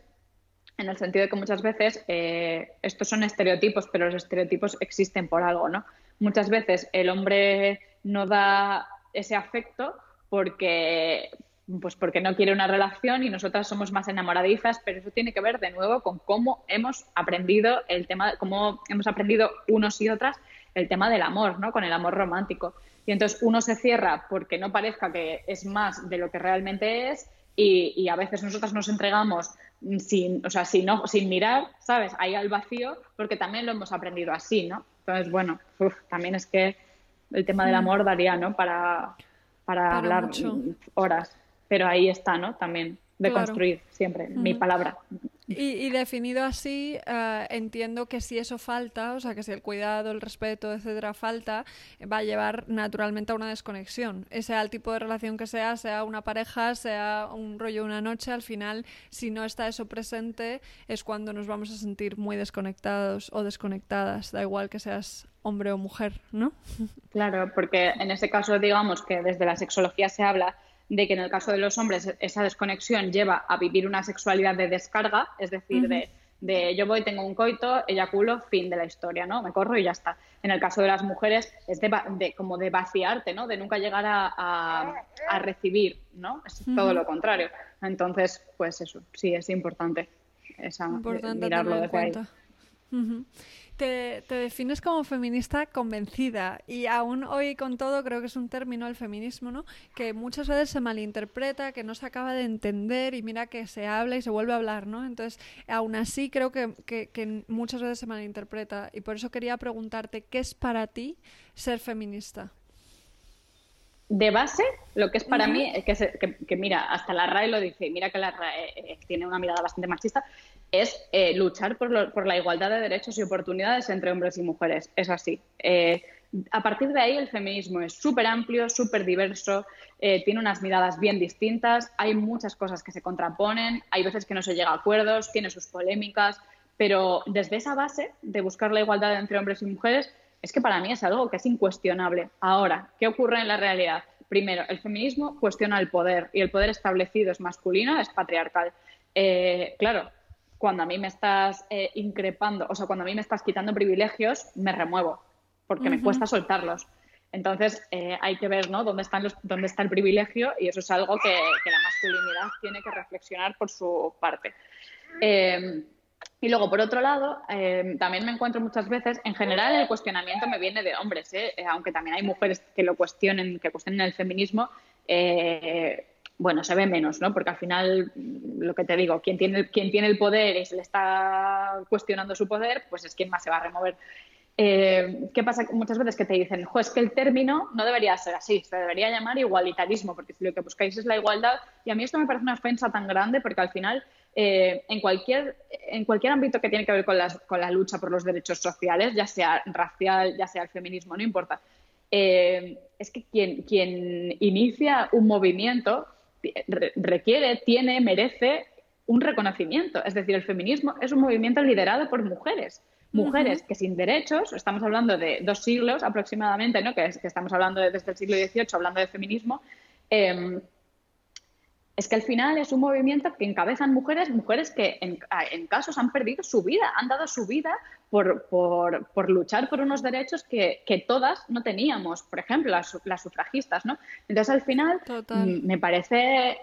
en el sentido de que muchas veces eh, estos son estereotipos, pero los estereotipos existen por algo, ¿no? Muchas veces el hombre no da ese afecto porque pues porque no quiere una relación y nosotras somos más enamoradizas, pero eso tiene que ver de nuevo con cómo hemos aprendido el tema, cómo hemos aprendido unos y otras el tema del amor, ¿no? Con el amor romántico. Y entonces uno se cierra porque no parezca que es más de lo que realmente es y, a veces nosotras nos entregamos sin, o sea, sin, sin mirar, ¿sabes? Ahí al vacío porque también lo hemos aprendido así, ¿no? Entonces, bueno, también es que el tema del mm. amor daría, ¿no? Para, para, hablar horas pero ahí está, ¿no? También de construir siempre, mi palabra. Y, definido así, eh, entiendo que si eso falta, o sea, que si el cuidado, el respeto, etcétera, falta, va a llevar naturalmente a una desconexión. Sea el tipo de relación que sea, sea una pareja, sea un rollo una noche, al final, si no está eso presente, es cuando nos vamos a sentir muy desconectados o desconectadas, da igual que seas hombre o mujer, ¿no? Claro, porque en ese caso, digamos que desde la sexología se habla de que en el caso de los hombres esa desconexión lleva a vivir una sexualidad de descarga, es decir, de, yo voy, tengo un coito, eyaculo, fin de la historia, ¿no? Me corro y ya está. En el caso de las mujeres es de, como de vaciarte, ¿no? De nunca llegar a, recibir, ¿no? Es todo lo contrario. Entonces, pues eso, sí, es importante, esa, mirarlo de ahí te, defines como feminista convencida y aún hoy con todo creo que es un término el feminismo, ¿no? Que muchas veces se malinterpreta, que no se acaba de entender y mira que se habla y se vuelve a hablar, ¿no? Entonces, aún así creo que, que, muchas veces se malinterpreta y por eso quería preguntarte, ¿qué es para ti ser feminista? de base, lo que es para mí, que, que, mira, hasta la RAE lo dice, mira que la RAE eh, tiene una mirada bastante machista, es eh, luchar por, la igualdad de derechos y oportunidades entre hombres y mujeres. Es así. Eh, a partir de ahí el feminismo es súper amplio, súper diverso, eh, tiene unas miradas bien distintas, hay muchas cosas que se contraponen, hay veces que no se llega a acuerdos, tiene sus polémicas, pero desde esa base de buscar la igualdad entre hombres y mujeres, es que para mí es algo que es incuestionable. Ahora, ¿qué ocurre en la realidad? Primero, el feminismo cuestiona el poder y el poder establecido es masculino, es patriarcal. claro, cuando a mí me estás eh, increpando, o sea, cuando a mí me estás quitando privilegios, me remuevo, porque me cuesta soltarlos. Entonces, eh, hay que ver ¿no? dónde, están los, dónde está el privilegio y eso es algo que, la masculinidad tiene que reflexionar por su parte. Em, y luego, por otro lado, em, también me encuentro muchas veces, en general el cuestionamiento me viene de hombres, ¿eh? aunque también hay mujeres que lo cuestionen, que cuestionen el feminismo, bueno, se ve menos, ¿no? Porque al final, lo que te digo, quien tiene, quien tiene el poder y se le está cuestionando su poder, pues es quien más se va a remover. Eh, ¿Qué pasa muchas veces que te dicen, es que el término no debería ser así, se debería llamar igualitarismo, porque lo que buscáis es la igualdad, y a mí esto me parece una ofensa tan grande, porque al final, eh, en, cualquier, en cualquier ámbito que tiene que ver con, con la lucha por los derechos sociales, ya sea racial, ya sea el feminismo, no importa, eh, es que quien, quien inicia un movimiento requiere, tiene, merece un reconocimiento. Es decir, el feminismo es un movimiento liderado por mujeres. Mujeres que sin derechos, estamos hablando de dos siglos aproximadamente, ¿no? que, estamos hablando desde el siglo XVIII, hablando de feminismo, em, es que al final es un movimiento que encabezan mujeres, mujeres que en, casos han perdido su vida, han dado su vida por, por, luchar por unos derechos que, que, todas no teníamos, por ejemplo, las, las sufragistas, ¿no? Entonces al final mm, me parece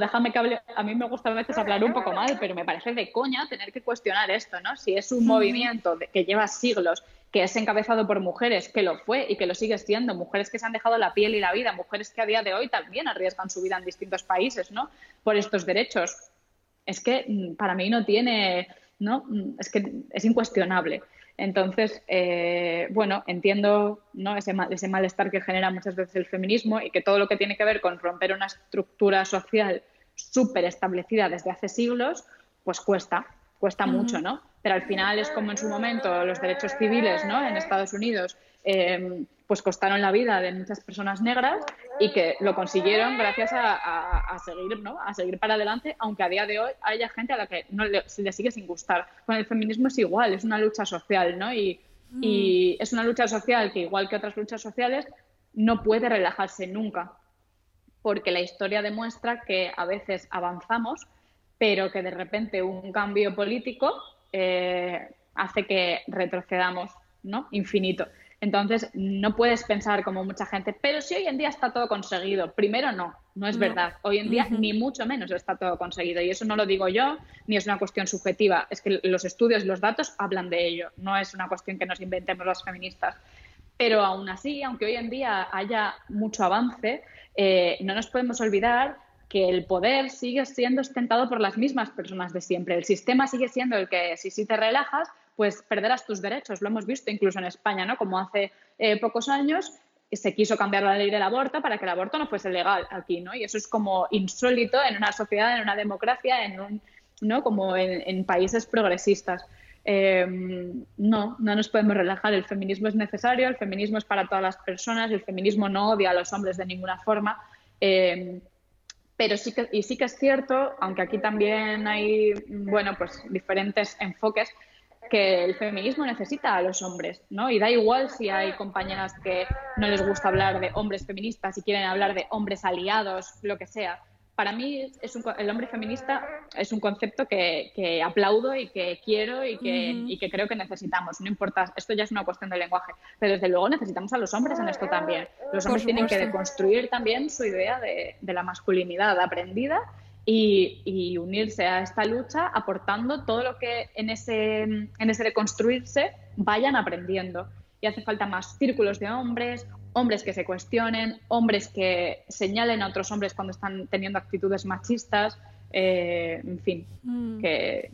déjame que hable, a mí me gusta a veces hablar un poco mal, pero me parece de coña tener que cuestionar esto, ¿no? Si es un movimiento que lleva siglos, que es encabezado por mujeres, que lo fue y que lo sigue siendo, mujeres que se han dejado la piel y la vida, mujeres que a día de hoy también arriesgan su vida en distintos países, ¿no? Por estos derechos. Es que mm, para mí no tiene, ¿no? Mm, es que es incuestionable. Entonces, eh, bueno, entiendo ¿no? ese, ese, malestar que genera muchas veces el feminismo y que todo lo que tiene que ver con romper una estructura social súper establecida desde hace siglos, pues cuesta, cuesta mucho, ¿no? Pero al final es como en su momento los derechos civiles, ¿no? En Estados Unidos Em, pues costaron la vida de muchas personas negras y que lo consiguieron gracias a, seguir, ¿no? a seguir para adelante, aunque a día de hoy haya gente a la que no le, sigue sin gustar. Con el feminismo es igual, es una lucha social, ¿no? Y, y mm. es una lucha social que, igual que otras luchas sociales, no puede relajarse nunca, porque la historia demuestra que a veces avanzamos, pero que de repente un cambio político eh, hace que retrocedamos, ¿no? Infinito. Entonces, no puedes pensar como mucha gente, pero si hoy en día está todo conseguido. Primero, no, no es verdad. Hoy en día, ni mucho menos está todo conseguido. Y eso no lo digo yo, ni es una cuestión subjetiva. Es que los estudios y los datos hablan de ello. No es una cuestión que nos inventemos las feministas. Pero aún así, aunque hoy en día haya mucho avance, eh, no nos podemos olvidar que el poder sigue siendo ostentado por las mismas personas de siempre. El sistema sigue siendo el que, si, si te relajas, pues perderás tus derechos. Lo hemos visto incluso en España, ¿no? Como hace eh, pocos años se quiso cambiar la ley del aborto para que el aborto no fuese legal aquí, ¿no? Y eso es como insólito en una sociedad, en una democracia, en un, ¿no? Como en, países progresistas. Eh, no, no nos podemos relajar. El feminismo es necesario, el feminismo es para todas las personas, el feminismo no odia a los hombres de ninguna forma. Eh, pero sí que, y sí que es cierto, aunque aquí también hay, bueno, pues diferentes enfoques, que el feminismo necesita a los hombres, ¿no? Y da igual si hay compañeras que no les gusta hablar de hombres feministas y quieren hablar de hombres aliados, lo que sea. Para mí es el hombre feminista es un concepto que, aplaudo y que quiero y que, que, creo que necesitamos. No importa, esto ya es una cuestión de lenguaje, pero desde luego necesitamos a los hombres en esto también. Los hombres tienen que deconstruir también su idea de, de la masculinidad aprendida y, unirse a esta lucha aportando todo lo que en ese, en ese reconstruirse vayan aprendiendo. Y hace falta más círculos de hombres, hombres que se cuestionen, hombres que señalen a otros hombres cuando están teniendo actitudes machistas, eh, en fin, mm. que,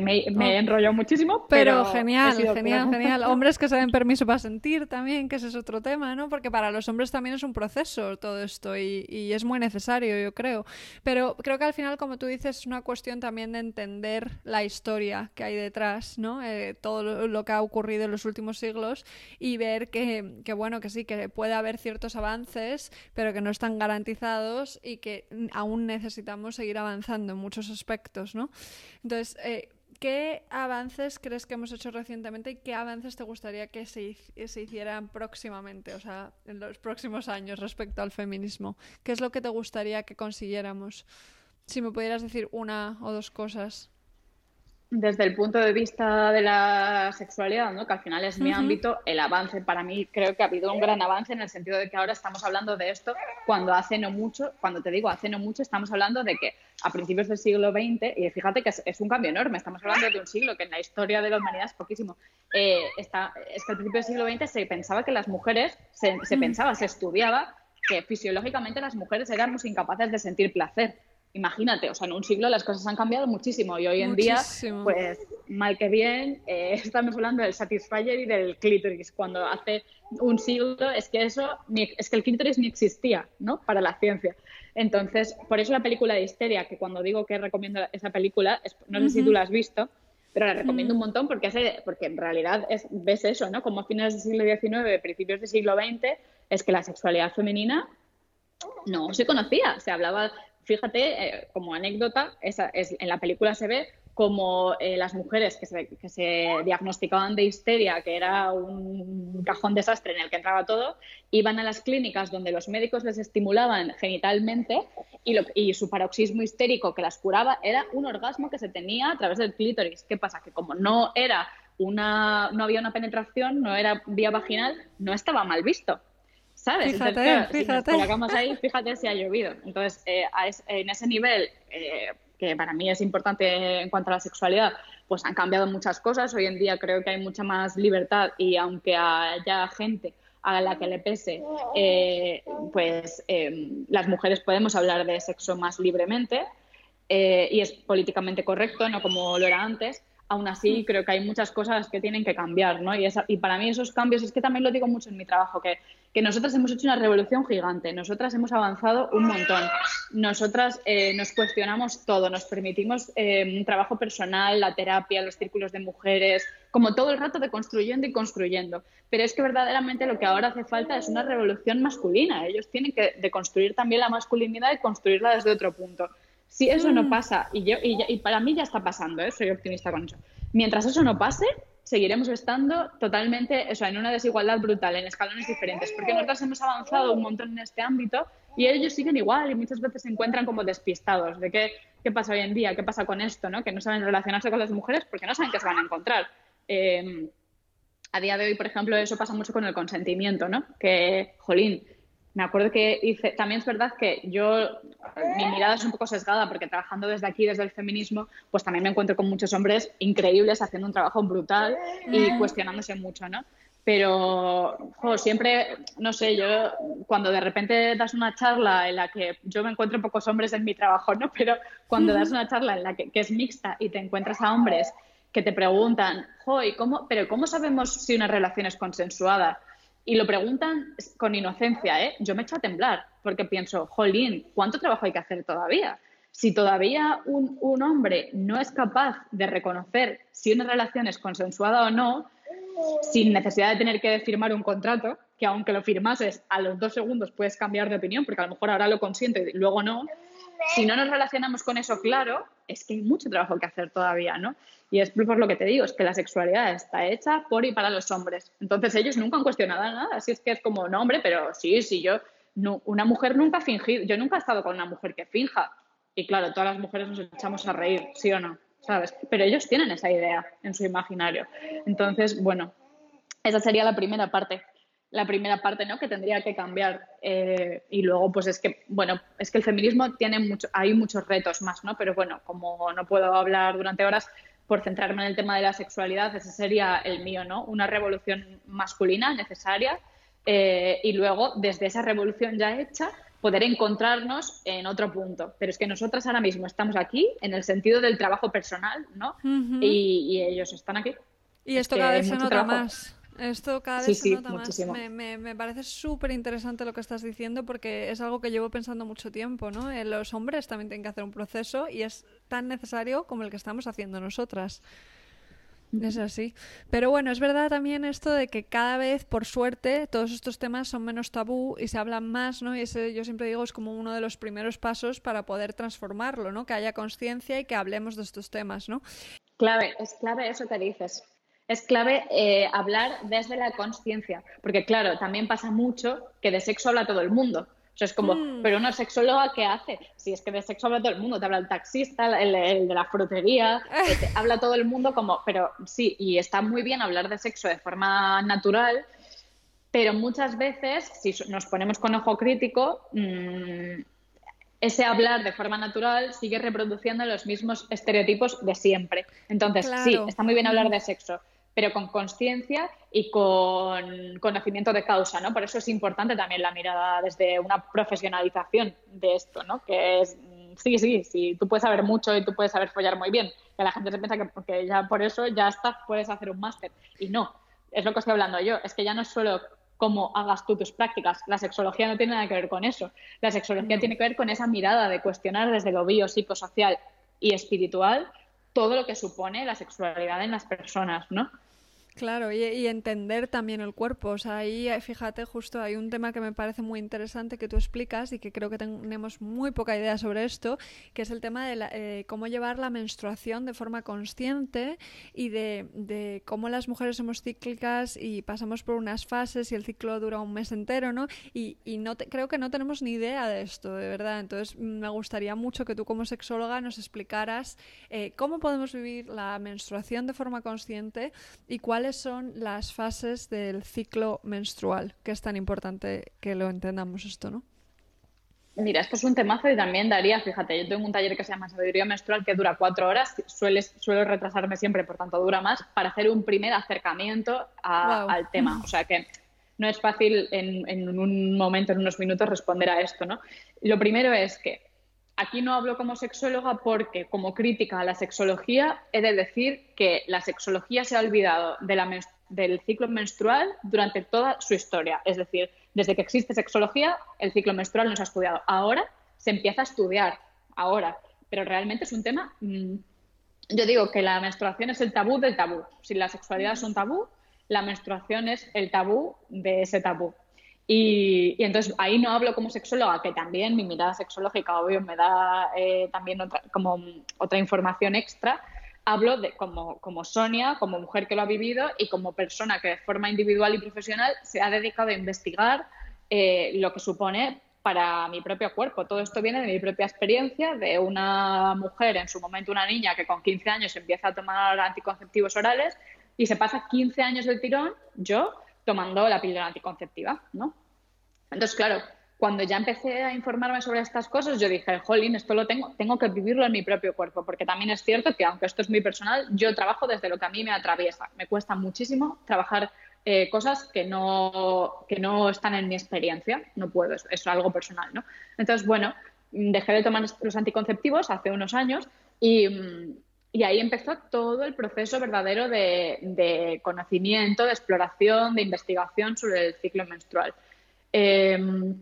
me, me enrollado muchísimo. Pero, genial, genial, genial. Hombres que se den permiso para sentir también, que ese es otro tema, ¿no? Porque para los hombres también es un proceso todo esto y, es muy necesario, yo creo. Pero creo que al final, como tú dices, es una cuestión también de entender la historia que hay detrás, ¿no? Eh, todo lo, que ha ocurrido en los últimos siglos y ver que, que, bueno, que sí, que puede haber ciertos avances, pero que no están garantizados y que aún necesitamos seguir avanzando en muchos aspectos, ¿no? Entonces, eh, ¿Qué avances crees que hemos hecho recientemente y qué avances te gustaría que se, se, hicieran próximamente, o sea, en los próximos años respecto al feminismo? ¿Qué es lo que te gustaría que consiguiéramos? Si me pudieras decir una o dos cosas desde el punto de vista de la sexualidad, ¿no? que al final es mi ámbito, el avance. Para mí creo que ha habido un gran avance en el sentido de que ahora estamos hablando de esto cuando hace no mucho, cuando te digo hace no mucho, estamos hablando de que a principios del siglo XX, y fíjate que es, un cambio enorme, estamos hablando de un siglo que en la historia de la humanidad es poquísimo, eh, está, es que al principio del siglo XX se pensaba que las mujeres, se, se pensaba, se estudiaba que fisiológicamente las mujeres éramos incapaces de sentir placer imagínate, o sea, en un siglo las cosas han cambiado muchísimo y hoy en día, pues mal que bien, eh, estamos hablando del satisfier y del clítoris, cuando hace un siglo es que eso, es que el clítoris ni existía, ¿no? Para la ciencia. Entonces, por eso la película de Histeria, que cuando digo que recomiendo esa película, no sé si tú la has visto, pero la recomiendo un montón porque, hace, porque en realidad es, ves eso, ¿no? Como a fines del siglo XIX, principios del siglo XX, es que la sexualidad femenina no se conocía. Se hablaba fíjate, eh, como anécdota, esa es, en la película se ve como eh, las mujeres que se, que se, diagnosticaban de histeria, que era un cajón desastre en el que entraba todo, iban a las clínicas donde los médicos les estimulaban genitalmente y, su paroxismo histérico que las curaba era un orgasmo que se tenía a través del clítoris. ¿Qué pasa? Que como no era una, no había una penetración, no era vía vaginal, no estaba mal visto. ¿Sabes? Fíjate, fíjate. Si ahí, fíjate si ha llovido. Entonces, eh, en ese nivel, eh, que para mí es importante en cuanto a la sexualidad, pues han cambiado muchas cosas. Hoy en día creo que hay mucha más libertad y aunque haya gente a la que le pese, eh, pues las mujeres podemos hablar de sexo más libremente y es políticamente correcto, no como lo era antes aún así creo que hay muchas cosas que tienen que cambiar, ¿no? Y, y para mí esos cambios, es que también lo digo mucho en mi trabajo, que, que nosotras hemos hecho una revolución gigante, nosotras hemos avanzado un montón, nosotras eh, nos cuestionamos todo, nos permitimos eh, un trabajo personal, la terapia, los círculos de mujeres, como todo el rato de construyendo y construyendo. Pero es que verdaderamente lo que ahora hace falta es una revolución masculina. Ellos tienen que deconstruir también la masculinidad y construirla desde otro punto. Si eso no mm. pasa, y, yo, y, para mí ya está pasando, ¿eh? soy optimista con eso, mientras eso no pase, seguiremos estando totalmente, o sea, en una desigualdad brutal, en escalones diferentes, porque nosotros hemos avanzado un montón en este ámbito y ellos siguen igual y muchas veces se encuentran como despistados de qué, qué pasa hoy en día, qué pasa con esto, ¿no? Que no saben relacionarse con las mujeres porque no saben qué se van a encontrar. Eh, a día de hoy, por ejemplo, eso pasa mucho con el consentimiento, ¿no? Que, jolín, me acuerdo que también es verdad que yo, mi mirada es un poco sesgada porque trabajando desde aquí, desde el feminismo, pues también me encuentro con muchos hombres increíbles haciendo un trabajo brutal y cuestionándose mucho, ¿no? Pero, siempre, no sé, yo cuando de repente das una charla en la que yo me encuentro pocos hombres en mi trabajo, ¿no? Pero cuando das una charla en la que, que es mixta y te encuentras a hombres que te preguntan, jo, cómo, pero ¿cómo sabemos si una relación es consensuada? Y lo preguntan con inocencia, ¿eh? Yo me echo a temblar porque pienso, jolín, ¿cuánto trabajo hay que hacer todavía? Si todavía un, un hombre no es capaz de reconocer si una relación es consensuada o no, sin necesidad de tener que firmar un contrato, que aunque lo firmases a los dos segundos puedes cambiar de opinión, porque a lo mejor ahora lo consiente y luego no, si no nos relacionamos con eso claro, es que hay mucho trabajo que hacer todavía, ¿no? Y es por lo que te digo, es que la sexualidad está hecha por y para los hombres. Entonces ellos nunca han cuestionado nada, así es que es como, no, hombre, pero sí, sí, yo, una mujer nunca ha fingido, yo nunca he estado con una mujer que finja. Y claro, todas las mujeres nos echamos a reír, sí o no, ¿sabes? Pero ellos tienen esa idea en su imaginario. Entonces, bueno, esa sería la primera parte la primera parte ¿no? que tendría que cambiar. Eh, y luego, pues es que, bueno, es que el feminismo tiene mucho, hay muchos retos más, ¿no? Pero bueno, como no puedo hablar durante horas, por centrarme en el tema de la sexualidad, ese sería el mío, ¿no? Una revolución masculina necesaria eh, y luego, desde esa revolución ya hecha, poder encontrarnos en otro punto. Pero es que nosotras ahora mismo estamos aquí en el sentido del trabajo personal, ¿no? y, ellos están aquí. Y esto cada vez se nota más. Esto cada vez se nota más. Me, me, parece súper interesante lo que estás diciendo porque es algo que llevo pensando mucho tiempo, ¿no? Eh, los hombres también tienen que hacer un proceso y es tan necesario como el que estamos haciendo nosotras. Es así. Pero bueno, es verdad también esto de que cada vez, por suerte, todos estos temas son menos tabú y se hablan más, ¿no? Y ese, yo siempre digo, es como uno de los primeros pasos para poder transformarlo, ¿no? Que haya conciencia y que hablemos de estos temas, ¿no? Clave, es clave eso que dices es clave eh, hablar desde la conciencia, porque claro, también pasa mucho que de sexo habla todo el mundo. O sea, es como, mm. pero una sexóloga, ¿qué hace? Si es que de sexo habla todo el mundo, te habla el taxista, el, de la frutería, eh, habla todo el mundo como, pero sí, y está muy bien hablar de sexo de forma natural, pero muchas veces, si nos ponemos con ojo crítico, mm, ese hablar de forma natural sigue reproduciendo los mismos estereotipos de siempre. Entonces, sí, está muy bien hablar de sexo, pero con conciencia y con conocimiento de causa, ¿no? Por eso es importante también la mirada desde una profesionalización de esto, ¿no? Que es, sí, sí, sí, tú puedes saber mucho y tú puedes saber follar muy bien, que la gente se piensa que porque ya por eso ya está, puedes hacer un máster. Y no, es lo que estoy hablando yo, es que ya no es solo cómo hagas tú tus prácticas. La sexología no tiene nada que ver con eso. La sexología tiene que ver con esa mirada de cuestionar desde lo biopsicosocial y espiritual todo lo que supone la sexualidad en las personas, ¿no? Claro, y, entender también el cuerpo. O sea, ahí eh, fíjate, justo hay un tema que me parece muy interesante que tú explicas y que creo que tenemos muy poca idea sobre esto, que es el tema de eh, cómo llevar la menstruación de forma consciente y de, cómo las mujeres somos cíclicas y pasamos por unas fases y el ciclo dura un mes entero, ¿no? Y, no creo que no tenemos ni idea de esto, de verdad. Entonces, me gustaría mucho que tú como sexóloga nos explicaras eh, cómo podemos vivir la menstruación de forma consciente y cuál son las fases del ciclo menstrual? Que es tan importante que lo entendamos esto, ¿no? Mira, esto es un temazo y también daría, fíjate, yo tengo un taller que se llama Sabiduría Menstrual que dura cuatro horas, suele, suelo retrasarme siempre, por tanto dura más, para hacer un primer acercamiento al tema. O sea que no es fácil en, en, un momento, en unos minutos, responder a esto, ¿no? Lo primero es que Aquí no hablo como sexóloga porque, como crítica a la sexología, he de decir que la sexología se ha olvidado del ciclo menstrual durante toda su historia. Es decir, desde que existe sexología, el ciclo menstrual no se ha estudiado. Ahora se empieza a estudiar, ahora, pero realmente es un tema. Mm, yo digo que la menstruación es el tabú del tabú. Si la sexualidad es un tabú, la menstruación es el tabú de ese tabú. Y, entonces ahí no hablo como sexóloga, que también mi mirada sexológica, obvio, me da eh, también otra, como otra información extra. Hablo de, como, como Sonia, como mujer que lo ha vivido y como persona que de forma individual y profesional se ha dedicado a investigar eh, lo que supone para mi propio cuerpo. Todo esto viene de mi propia experiencia, de una mujer, en su momento una niña, que con 15 años empieza a tomar anticonceptivos orales y se pasa 15 años del tirón, yo, tomando la píldora anticonceptiva, ¿no? Entonces, claro, cuando ya empecé a informarme sobre estas cosas, yo dije, jolín, esto lo tengo, tengo que vivirlo en mi propio cuerpo, porque también es cierto que, aunque esto es muy personal, yo trabajo desde lo que a mí me atraviesa. Me cuesta muchísimo trabajar eh, cosas que no, que no están en mi experiencia, no puedo, es, es algo personal, ¿no? Entonces, bueno, dejé de tomar los anticonceptivos hace unos años y, y ahí empezó todo el proceso verdadero de, conocimiento, de exploración, de investigación sobre el ciclo menstrual. Em,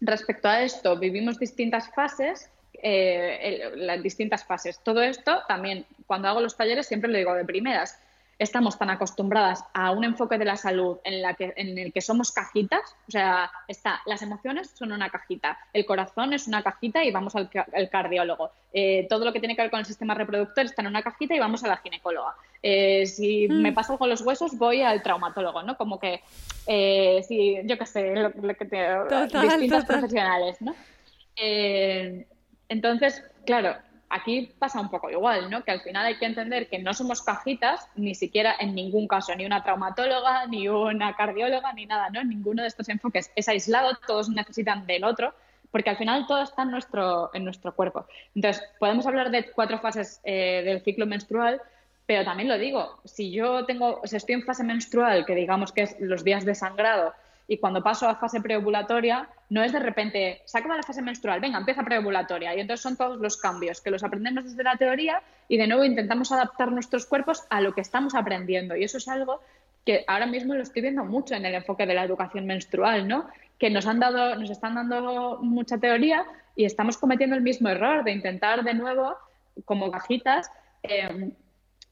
respecto a esto, vivimos distintas fases, eh, las distintas fases. Todo esto también, cuando hago los talleres, siempre lo digo de primeras estamos tan acostumbradas a un enfoque de la salud en, la que, en el que somos cajitas, o sea, está, las emociones son una cajita, el corazón es una cajita y vamos al, cardiólogo, eh, todo lo que tiene que ver con el sistema reproductor está en una cajita y vamos a la ginecóloga. Eh, si mm. me pasa algo con los huesos, voy al traumatólogo, ¿no? Como que, eh, si, yo qué sé, lo, que distintos profesionales, ¿no? entonces, claro, aquí pasa un poco igual, ¿no? Que al final hay que entender que no somos cajitas, ni siquiera en ningún caso, ni una traumatóloga, ni una cardióloga, ni nada, ¿no? Ninguno de estos enfoques es aislado, todos necesitan del otro, porque al final todo está en nuestro, en nuestro cuerpo. Entonces, podemos hablar de cuatro fases eh, del ciclo menstrual, pero también lo digo, si yo tengo, si estoy en fase menstrual, que digamos que es los días de sangrado, y cuando paso a fase preovulatoria, no es de repente, se acaba la fase menstrual, venga, empieza preovulatoria. Y entonces son todos los cambios que los aprendemos desde la teoría y de nuevo intentamos adaptar nuestros cuerpos a lo que estamos aprendiendo. Y eso es algo que ahora mismo lo estoy viendo mucho en el enfoque de la educación menstrual, ¿no? Que nos han dado, nos están dando mucha teoría y estamos cometiendo el mismo error de intentar de nuevo, como cajitas, eh,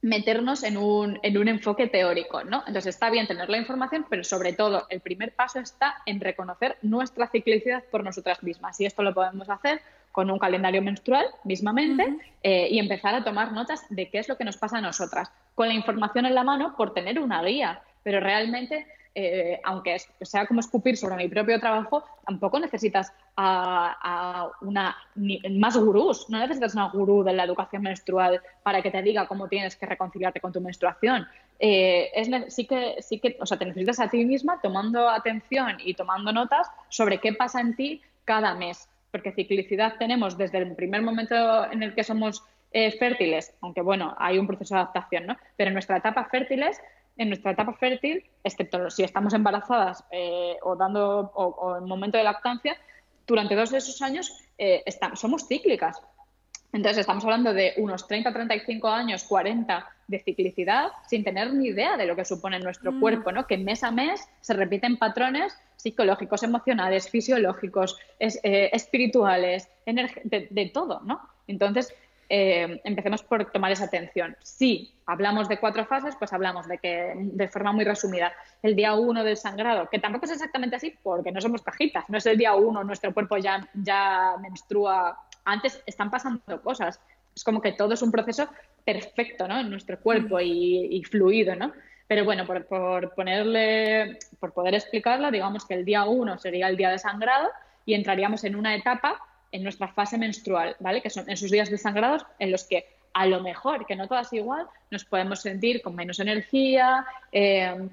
meternos en un, en un enfoque teórico, ¿no? Entonces está bien tener la información, pero sobre todo el primer paso está en reconocer nuestra ciclicidad por nosotras mismas. Y esto lo podemos hacer con un calendario menstrual mismamente eh, y empezar a tomar notas de qué es lo que nos pasa a nosotras, con la información en la mano por tener una guía, pero realmente eh, aunque sea como escupir sobre mi propio trabajo, tampoco necesitas a, una más gurús, no necesitas una gurú de la educación menstrual para que te diga cómo tienes que reconciliarte con tu menstruación. Eh, es, sí que, sí que, o sea, te necesitas a ti misma tomando atención y tomando notas sobre qué pasa en ti cada mes, porque ciclicidad tenemos desde el primer momento en el que somos eh, fértiles, aunque bueno, hay un proceso de adaptación, ¿no? Pero en nuestra etapa fértiles en nuestra etapa fértil, excepto si estamos embarazadas eh, o dando o, en momento de lactancia, durante todos esos años eh, somos cíclicas. Entonces estamos hablando de unos 30, 35 años, 40 de ciclicidad sin tener ni idea de lo que supone nuestro mm. cuerpo, ¿no? Que mes a mes se repiten patrones psicológicos, emocionales, fisiológicos, eh, espirituales, de, de, todo, ¿no? Entonces, eh, empecemos por tomar esa atención. Si hablamos de cuatro fases, pues hablamos de que, de forma muy resumida, el día uno del sangrado, que tampoco es exactamente así porque no somos cajitas, no es el día uno, nuestro cuerpo ya, ya menstrua. Antes están pasando cosas. Es como que todo es un proceso perfecto ¿no? en nuestro cuerpo y, fluido, ¿no? Pero bueno, por, por, ponerle, por poder explicarlo, digamos que el día uno sería el día de sangrado y entraríamos en una etapa en nuestra fase menstrual, ¿vale? Que son esos días de sangrados en los que a lo mejor, que no todas igual, nos podemos sentir con menos energía, eh,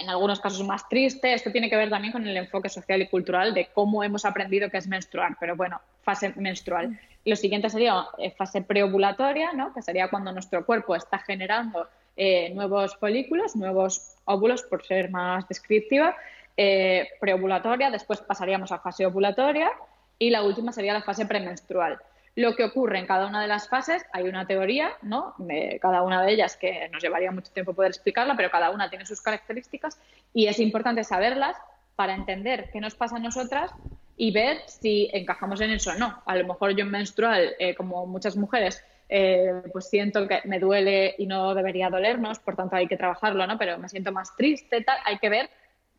en algunos casos más triste. Esto tiene que ver también con el enfoque social y cultural de cómo hemos aprendido que es menstruar, pero bueno, fase menstrual. Lo siguiente sería eh, fase preovulatoria, ¿no? que sería cuando nuestro cuerpo está generando eh, nuevos folículos, nuevos óvulos, por ser más descriptiva, eh, preovulatoria, después pasaríamos a fase ovulatoria y la última sería la fase premenstrual. Lo que ocurre en cada una de las fases, hay una teoría, ¿no? De cada una de ellas que nos llevaría mucho tiempo poder explicarla, pero cada una tiene sus características y es importante saberlas para entender qué nos pasa a nosotras y ver si encajamos en eso o no. A lo mejor yo en menstrual, eh, como muchas mujeres, eh, pues siento que me duele y no debería dolernos, por tanto hay que trabajarlo, ¿no? Pero me siento más triste, tal, hay que ver.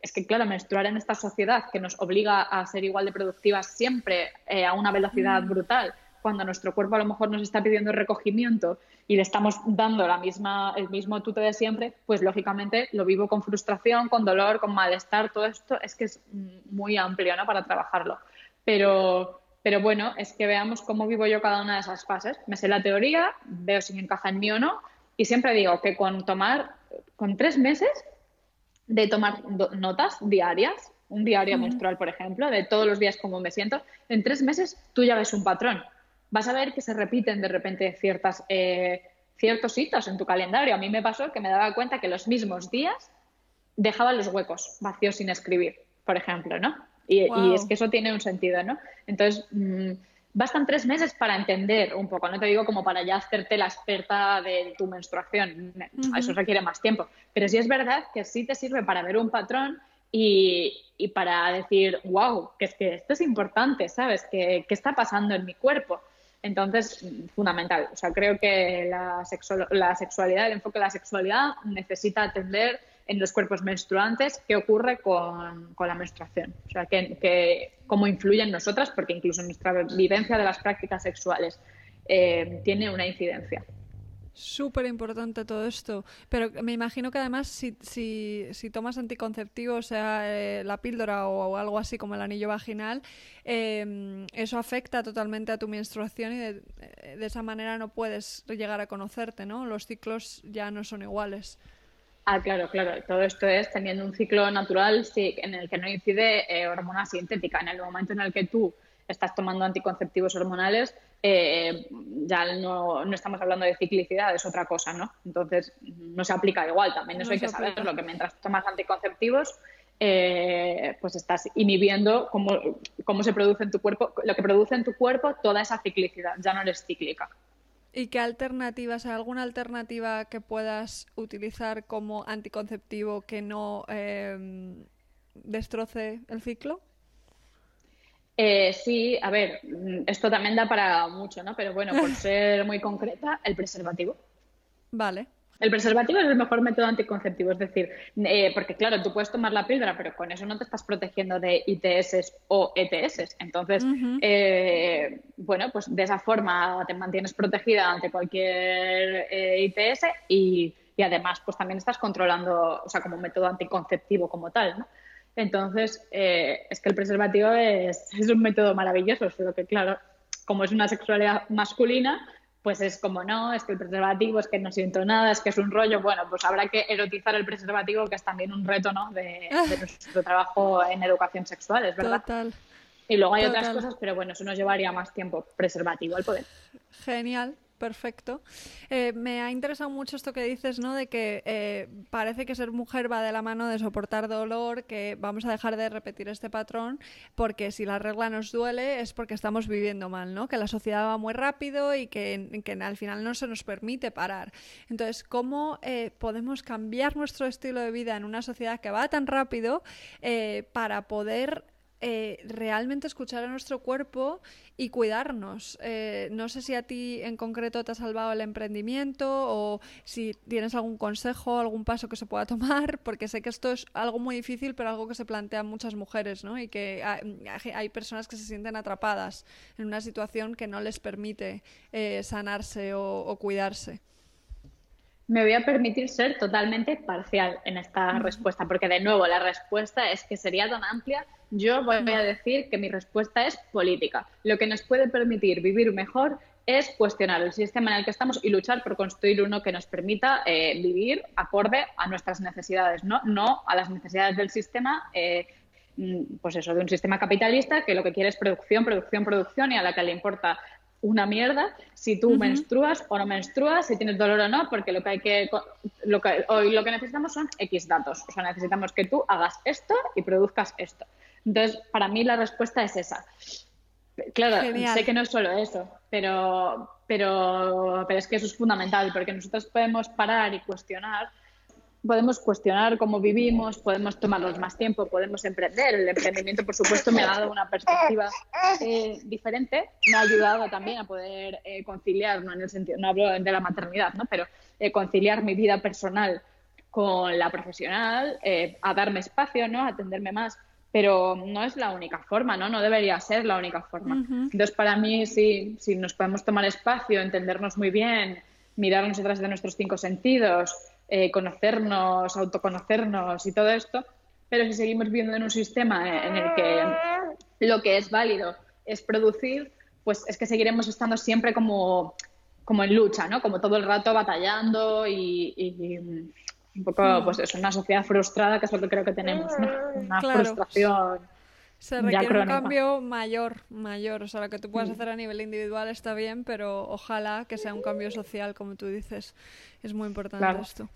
Es que, claro, menstruar en esta sociedad que nos obliga a ser igual de productivas siempre eh, a una velocidad mm. brutal, cuando nuestro cuerpo a lo mejor nos está pidiendo recogimiento y le estamos dando la misma, el mismo tute de siempre, pues lógicamente lo vivo con frustración, con dolor, con malestar, todo esto es que es muy amplio ¿no? para trabajarlo. Pero, pero bueno, es que veamos cómo vivo yo cada una de esas fases. Me sé la teoría, veo si me encaja en mí o no, y siempre digo que con tomar, con tres meses de tomar notas diarias, un diario menstrual, por ejemplo, de todos los días cómo me siento, en tres meses tú ya ves un patrón. Vas a ver que se repiten de repente ciertas, eh, ciertos hitos en tu calendario. A mí me pasó que me daba cuenta que los mismos días dejaba los huecos vacíos sin escribir, por ejemplo, ¿no? Y, es que eso tiene un sentido, ¿no? Entonces, mm, bastan tres meses para entender un poco. No te digo como para ya hacerte la experta de tu menstruación. Eso requiere más tiempo. Pero sí es verdad que sí te sirve para ver un patrón y, para decir, wow, que es que esto es importante, ¿sabes? ¿Qué, qué está pasando en mi cuerpo? Entonces, fundamental. O sea, creo que la, la sexualidad, el enfoque de la sexualidad necesita atender en los cuerpos menstruantes qué ocurre con, la menstruación. O sea, que, cómo influye en nosotras, porque incluso nuestra vivencia de las prácticas sexuales eh, tiene una incidencia. Súper importante todo esto. Pero me imagino que además si, si, si tomas anticonceptivo, sea eh, la píldora o, algo así como el anillo vaginal, em, eso afecta totalmente a tu menstruación y de, de, esa manera no puedes llegar a conocerte, ¿no? Los ciclos ya no son iguales. Ah, claro, claro. Todo esto es teniendo un ciclo natural sí, en el que no incide eh, hormona sintética. En el momento en el que tú estás tomando anticonceptivos hormonales, eh, ya no, no, estamos hablando de ciclicidad, es otra cosa, ¿no? Entonces, no se aplica igual. También eso hay que saberlo, que mientras tomas anticonceptivos, eh, pues estás inhibiendo cómo, cómo se produce en tu cuerpo, lo que produce en tu cuerpo toda esa ciclicidad, ya no eres cíclica. ¿Y qué alternativas, alguna alternativa que puedas utilizar como anticonceptivo que no em, destroce el ciclo? Eh, sí, a ver, esto también da para mucho, ¿no? Pero bueno, por ser muy concreta, el preservativo. Vale. El preservativo es el mejor método anticonceptivo, es decir, eh, porque claro, tú puedes tomar la píldora, pero con eso no te estás protegiendo de ITS o ETS. Entonces, eh, bueno, pues de esa forma te mantienes protegida ante cualquier eh, ITS y, además, pues también estás controlando, o sea, como método anticonceptivo como tal, ¿no? Entonces, es que el preservativo es, es un método maravilloso, solo que claro, como es una sexualidad masculina, pues es como no, es que el preservativo, es que no siento nada, es que es un rollo. Bueno, pues habrá que erotizar el preservativo, que es también un reto, ¿no? De, nuestro trabajo en educación sexual, es verdad. Total. Y luego hay otras cosas, pero bueno, eso nos llevaría más tiempo. Preservativo al poder. Genial perfecto. Eh, me ha interesado mucho esto que dices, ¿no? De que eh, parece que ser mujer va de la mano de soportar dolor, que vamos a dejar de repetir este patrón, porque si la regla nos duele es porque estamos viviendo mal, ¿no? Que la sociedad va muy rápido y que, que al final no se nos permite parar. Entonces, ¿cómo eh, podemos cambiar nuestro estilo de vida en una sociedad que va tan rápido para poder eh, realmente escuchar a nuestro cuerpo y cuidarnos. Eh, no sé si a ti en concreto te ha salvado el emprendimiento o si tienes algún consejo, algún paso que se pueda tomar, porque sé que esto es algo muy difícil, pero algo que se plantean muchas mujeres, ¿no? Y que hay, personas que se sienten atrapadas en una situación que no les permite eh, sanarse o, cuidarse. Me voy a permitir ser totalmente parcial en esta respuesta, porque de nuevo la respuesta es que sería tan amplia yo voy a decir que mi respuesta es política. Lo que nos puede permitir vivir mejor es cuestionar el sistema en el que estamos y luchar por construir uno que nos permita eh, vivir acorde a nuestras necesidades, no, no a las necesidades del sistema, eh, mm, pues eso, de un sistema capitalista que lo que quiere es producción, producción, producción y a la que le importa una mierda si tú menstruas o no menstruas, si tienes dolor o no, porque lo que hay que lo que hoy lo que necesitamos son X datos, o sea, necesitamos que tú hagas esto y produzcas esto. Entonces, para mí la respuesta es esa. Claro, sé que no es solo eso, pero, pero, pero es que eso es fundamental, porque nosotros podemos parar y cuestionar, podemos cuestionar cómo vivimos, podemos tomarnos más tiempo, podemos emprender. El emprendimiento, por supuesto, me ha dado una perspectiva eh, diferente, me ha ayudado también a poder eh, conciliar, no en el sentido, no hablo de la maternidad, ¿no? pero eh, conciliar mi vida personal con la profesional, a darme espacio, ¿no? a atenderme más pero no es la única forma, ¿no? No debería ser la única forma. Entonces, para mí, sí, si nos podemos tomar espacio, entendernos muy bien, mirarnos detrás de nuestros cinco sentidos, eh, conocernos, autoconocernos y todo esto, pero si seguimos viviendo en un sistema en el que lo que es válido es producir, pues es que seguiremos estando siempre como, como en lucha, ¿no? Como todo el rato batallando y un poco, pues es una sociedad frustrada, que es lo que creo que tenemos, ¿no? Una frustración. Se requiere un cambio mayor, mayor. O sea, lo que tú puedas hmm. hacer a nivel individual está bien, pero ojalá que sea un cambio social, como tú dices. Es muy importante esto.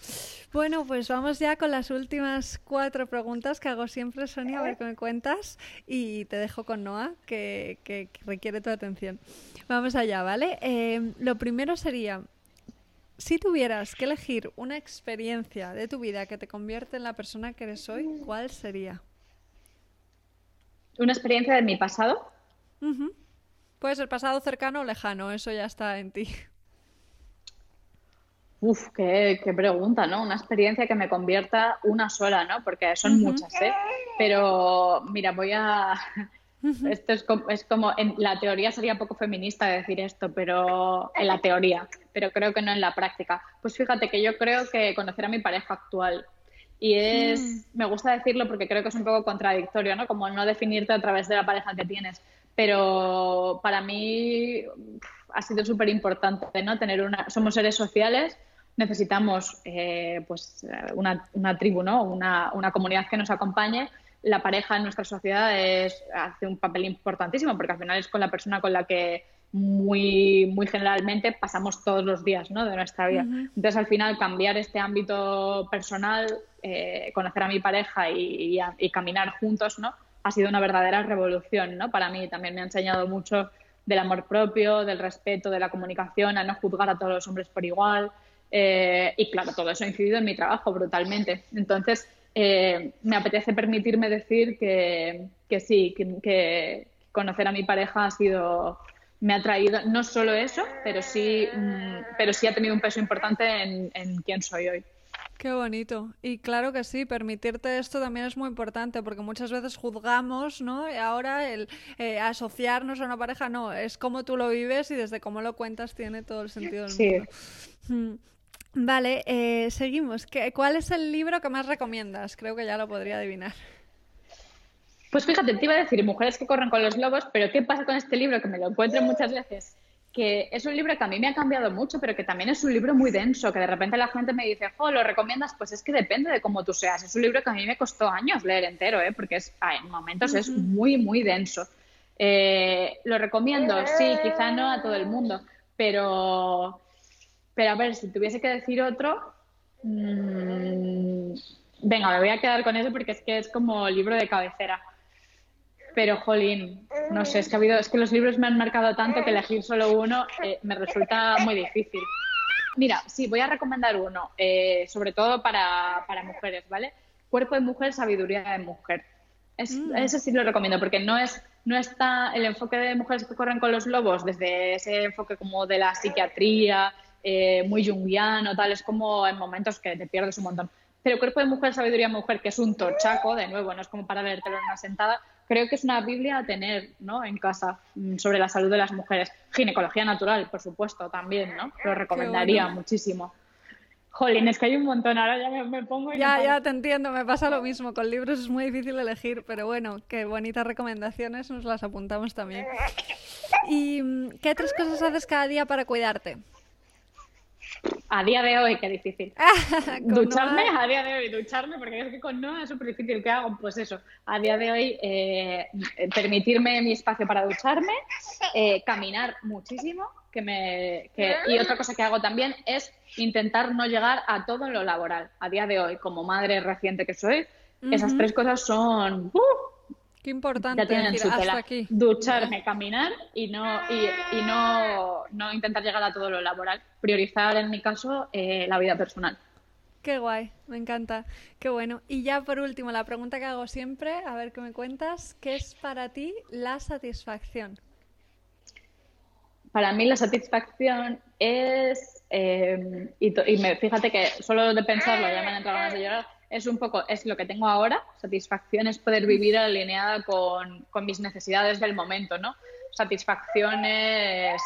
Bueno, pues vamos ya con las últimas cuatro preguntas que hago siempre, Sonia, a ver qué me cuentas. Y te dejo con Noah, que, que, requiere tu atención. Vamos allá, ¿vale? Eh, lo primero sería, si tuvieras que elegir una experiencia de tu vida que te convierte en la persona que eres hoy, ¿cuál sería? ¿Una experiencia de mi pasado? Puede ser pasado cercano o lejano, eso ya está en ti. Uf, qué, pregunta, ¿no? Una experiencia que me convierta una sola, ¿no? Porque son muchas, ¿eh? Pero mira, voy a, esto es como, es como, en la teoría sería poco feminista decir esto, pero en la teoría, pero creo que no en la práctica. Pues fíjate que yo creo que conocer a mi pareja actual y es, mm. me gusta decirlo porque creo que es un poco contradictorio, ¿no? Como no definirte a través de la pareja que tienes, pero para mí ha sido súper importante, ¿no? Tener una, somos seres sociales, necesitamos eh, pues una, una tribu, ¿no? Una, una comunidad que nos acompañe la pareja en nuestra sociedad hace un papel importantísimo porque al final es con la persona con la que muy, muy generalmente pasamos todos los días ¿no? de nuestra vida. Entonces, al final, cambiar este ámbito personal, eh, conocer a mi pareja y, caminar juntos, ¿no? ha sido una verdadera revolución ¿no? para mí. También me ha enseñado mucho del amor propio, del respeto, de la comunicación, a no juzgar a todos los hombres por igual. Eh, y claro, todo eso ha incidido en mi trabajo brutalmente. Entonces, eh, me apetece permitirme decir que, sí, que, conocer a mi pareja ha sido me ha traído no solo eso, pero sí, mm, pero sí ha tenido un peso importante en, en quién soy hoy. Qué bonito. Y claro que sí, permitirte esto también es muy importante porque muchas veces juzgamos, ¿no? Y ahora el eh, asociarnos a una pareja, no, es como tú lo vives y desde cómo lo cuentas tiene todo el sentido del mundo. Mm. Vale, eh, seguimos. ¿Cuál es el libro que más recomiendas? Creo que ya lo podría adivinar. Pues fíjate, te iba a decir Mujeres que corren con los lobos, pero ¿qué pasa con este libro? Que me lo encuentro muchas veces. Que es un libro que a mí me ha cambiado mucho, pero que también es un libro muy denso, que de repente la gente me dice, oh, ¿lo recomiendas? Pues es que depende de cómo tú seas. Es un libro que a mí me costó años leer entero, ¿eh? porque es, ah, en momentos es muy, muy denso. Eh, ¿Lo recomiendo? Sí, quizá no a todo el mundo, pero pero a ver, si tuviese que decir otro, mmm, venga, me voy a quedar con eso porque es que es como libro de cabecera. Pero, jolín, no sé, es que, ha habido, es que los libros me han marcado tanto que elegir solo uno eh, me resulta muy difícil. Mira, sí, voy a recomendar uno, eh, sobre todo para, para mujeres, ¿vale? Cuerpo de mujer, sabiduría de mujer. Es, Eso sí lo recomiendo, porque no es no está el enfoque de mujeres que corren con los lobos desde ese enfoque como de la psiquiatría, eh, muy junguiano, tal, es como en momentos que te pierdes un montón. Pero Cuerpo de Mujer, Sabiduría Mujer, que es un tochaco, de nuevo, no es como para leértelo en una sentada, creo que es una Biblia a tener ¿no? en casa mm, sobre la salud de las mujeres. Ginecología natural, por supuesto, también, ¿no? Lo recomendaría muchísimo. Jolín, es que hay un montón, ahora ya me, pongo y Ya, ya te entiendo, me pasa lo mismo, con libros es muy difícil elegir, pero bueno, qué bonitas recomendaciones, nos las apuntamos también. ¿Y mm, qué tres cosas haces cada día para cuidarte? A día de hoy, qué difícil. ducharme, a día de hoy, ducharme, porque es que con Noah es súper difícil. ¿Qué hago? Pues eso, a día de hoy, eh, permitirme mi espacio para ducharme, eh, caminar muchísimo, que me, y otra cosa que hago también es intentar no llegar a todo lo laboral. A día de hoy, como madre reciente que soy, esas tres cosas son... ¡uh! Qué importante decir, hasta aquí. Ducharme, caminar y no y, no, no, intentar llegar a todo lo laboral. Priorizar, en mi caso, eh, la vida personal. Qué guay, me encanta. Qué bueno. Y ya por último, la pregunta que hago siempre, a ver qué me cuentas, ¿qué es para ti la satisfacción? Para mí la satisfacción es, eh, y, me, fíjate que solo de pensarlo ya me han entrado ganas de llorar, es un poco, es lo que tengo ahora, satisfacción es poder vivir alineada con, con mis necesidades del momento, ¿no? Satisfacción es,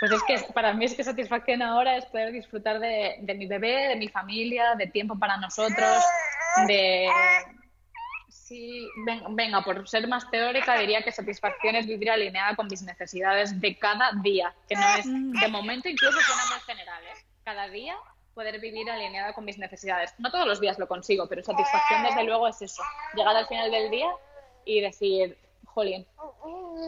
pues es que para mí es que satisfacción ahora es poder disfrutar de, de mi bebé, de mi familia, de tiempo para nosotros, de... Sí, venga, por ser más teórica diría que satisfacción es vivir alineada con mis necesidades de cada día, que no es de momento incluso suena más general, ¿eh? Cada día poder vivir alineada con mis necesidades. No todos los días lo consigo, pero satisfacción desde luego es eso, llegar al final del día y decir, jolín,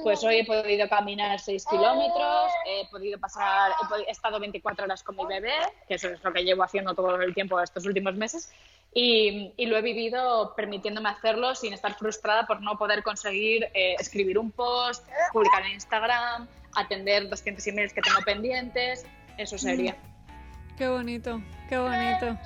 pues hoy he podido caminar 6 kilómetros, he podido pasar, he, estado 24 horas con mi bebé, que eso es lo que llevo haciendo todo el tiempo estos últimos meses, y, lo he vivido permitiéndome hacerlo sin estar frustrada por no poder conseguir eh, escribir un post, publicar en Instagram, atender 200 emails que tengo pendientes, eso sería. Qué bonito, qué bonito.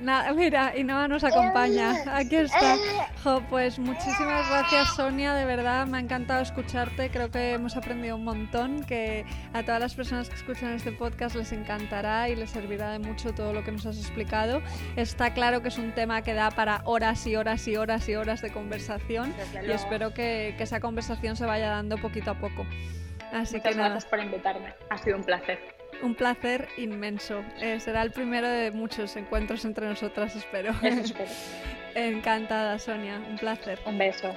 Nada, mira, y nos acompaña. Aquí está. pues muchísimas gracias, Sonia. De verdad, me ha encantado escucharte. Creo que hemos aprendido un montón. Que a todas las personas que escuchan este podcast les encantará y les servirá de mucho todo lo que nos has explicado. Está claro que es un tema que da para horas y horas y horas y horas de conversación. Y espero que, que, esa conversación se vaya dando poquito a poco. Así Muchas que gracias por invitarme. Ha sido un placer un placer inmenso. Eh, será el primero de muchos encuentros entre nosotras, espero. espero. Encantada, Sonia. Un placer. Un beso.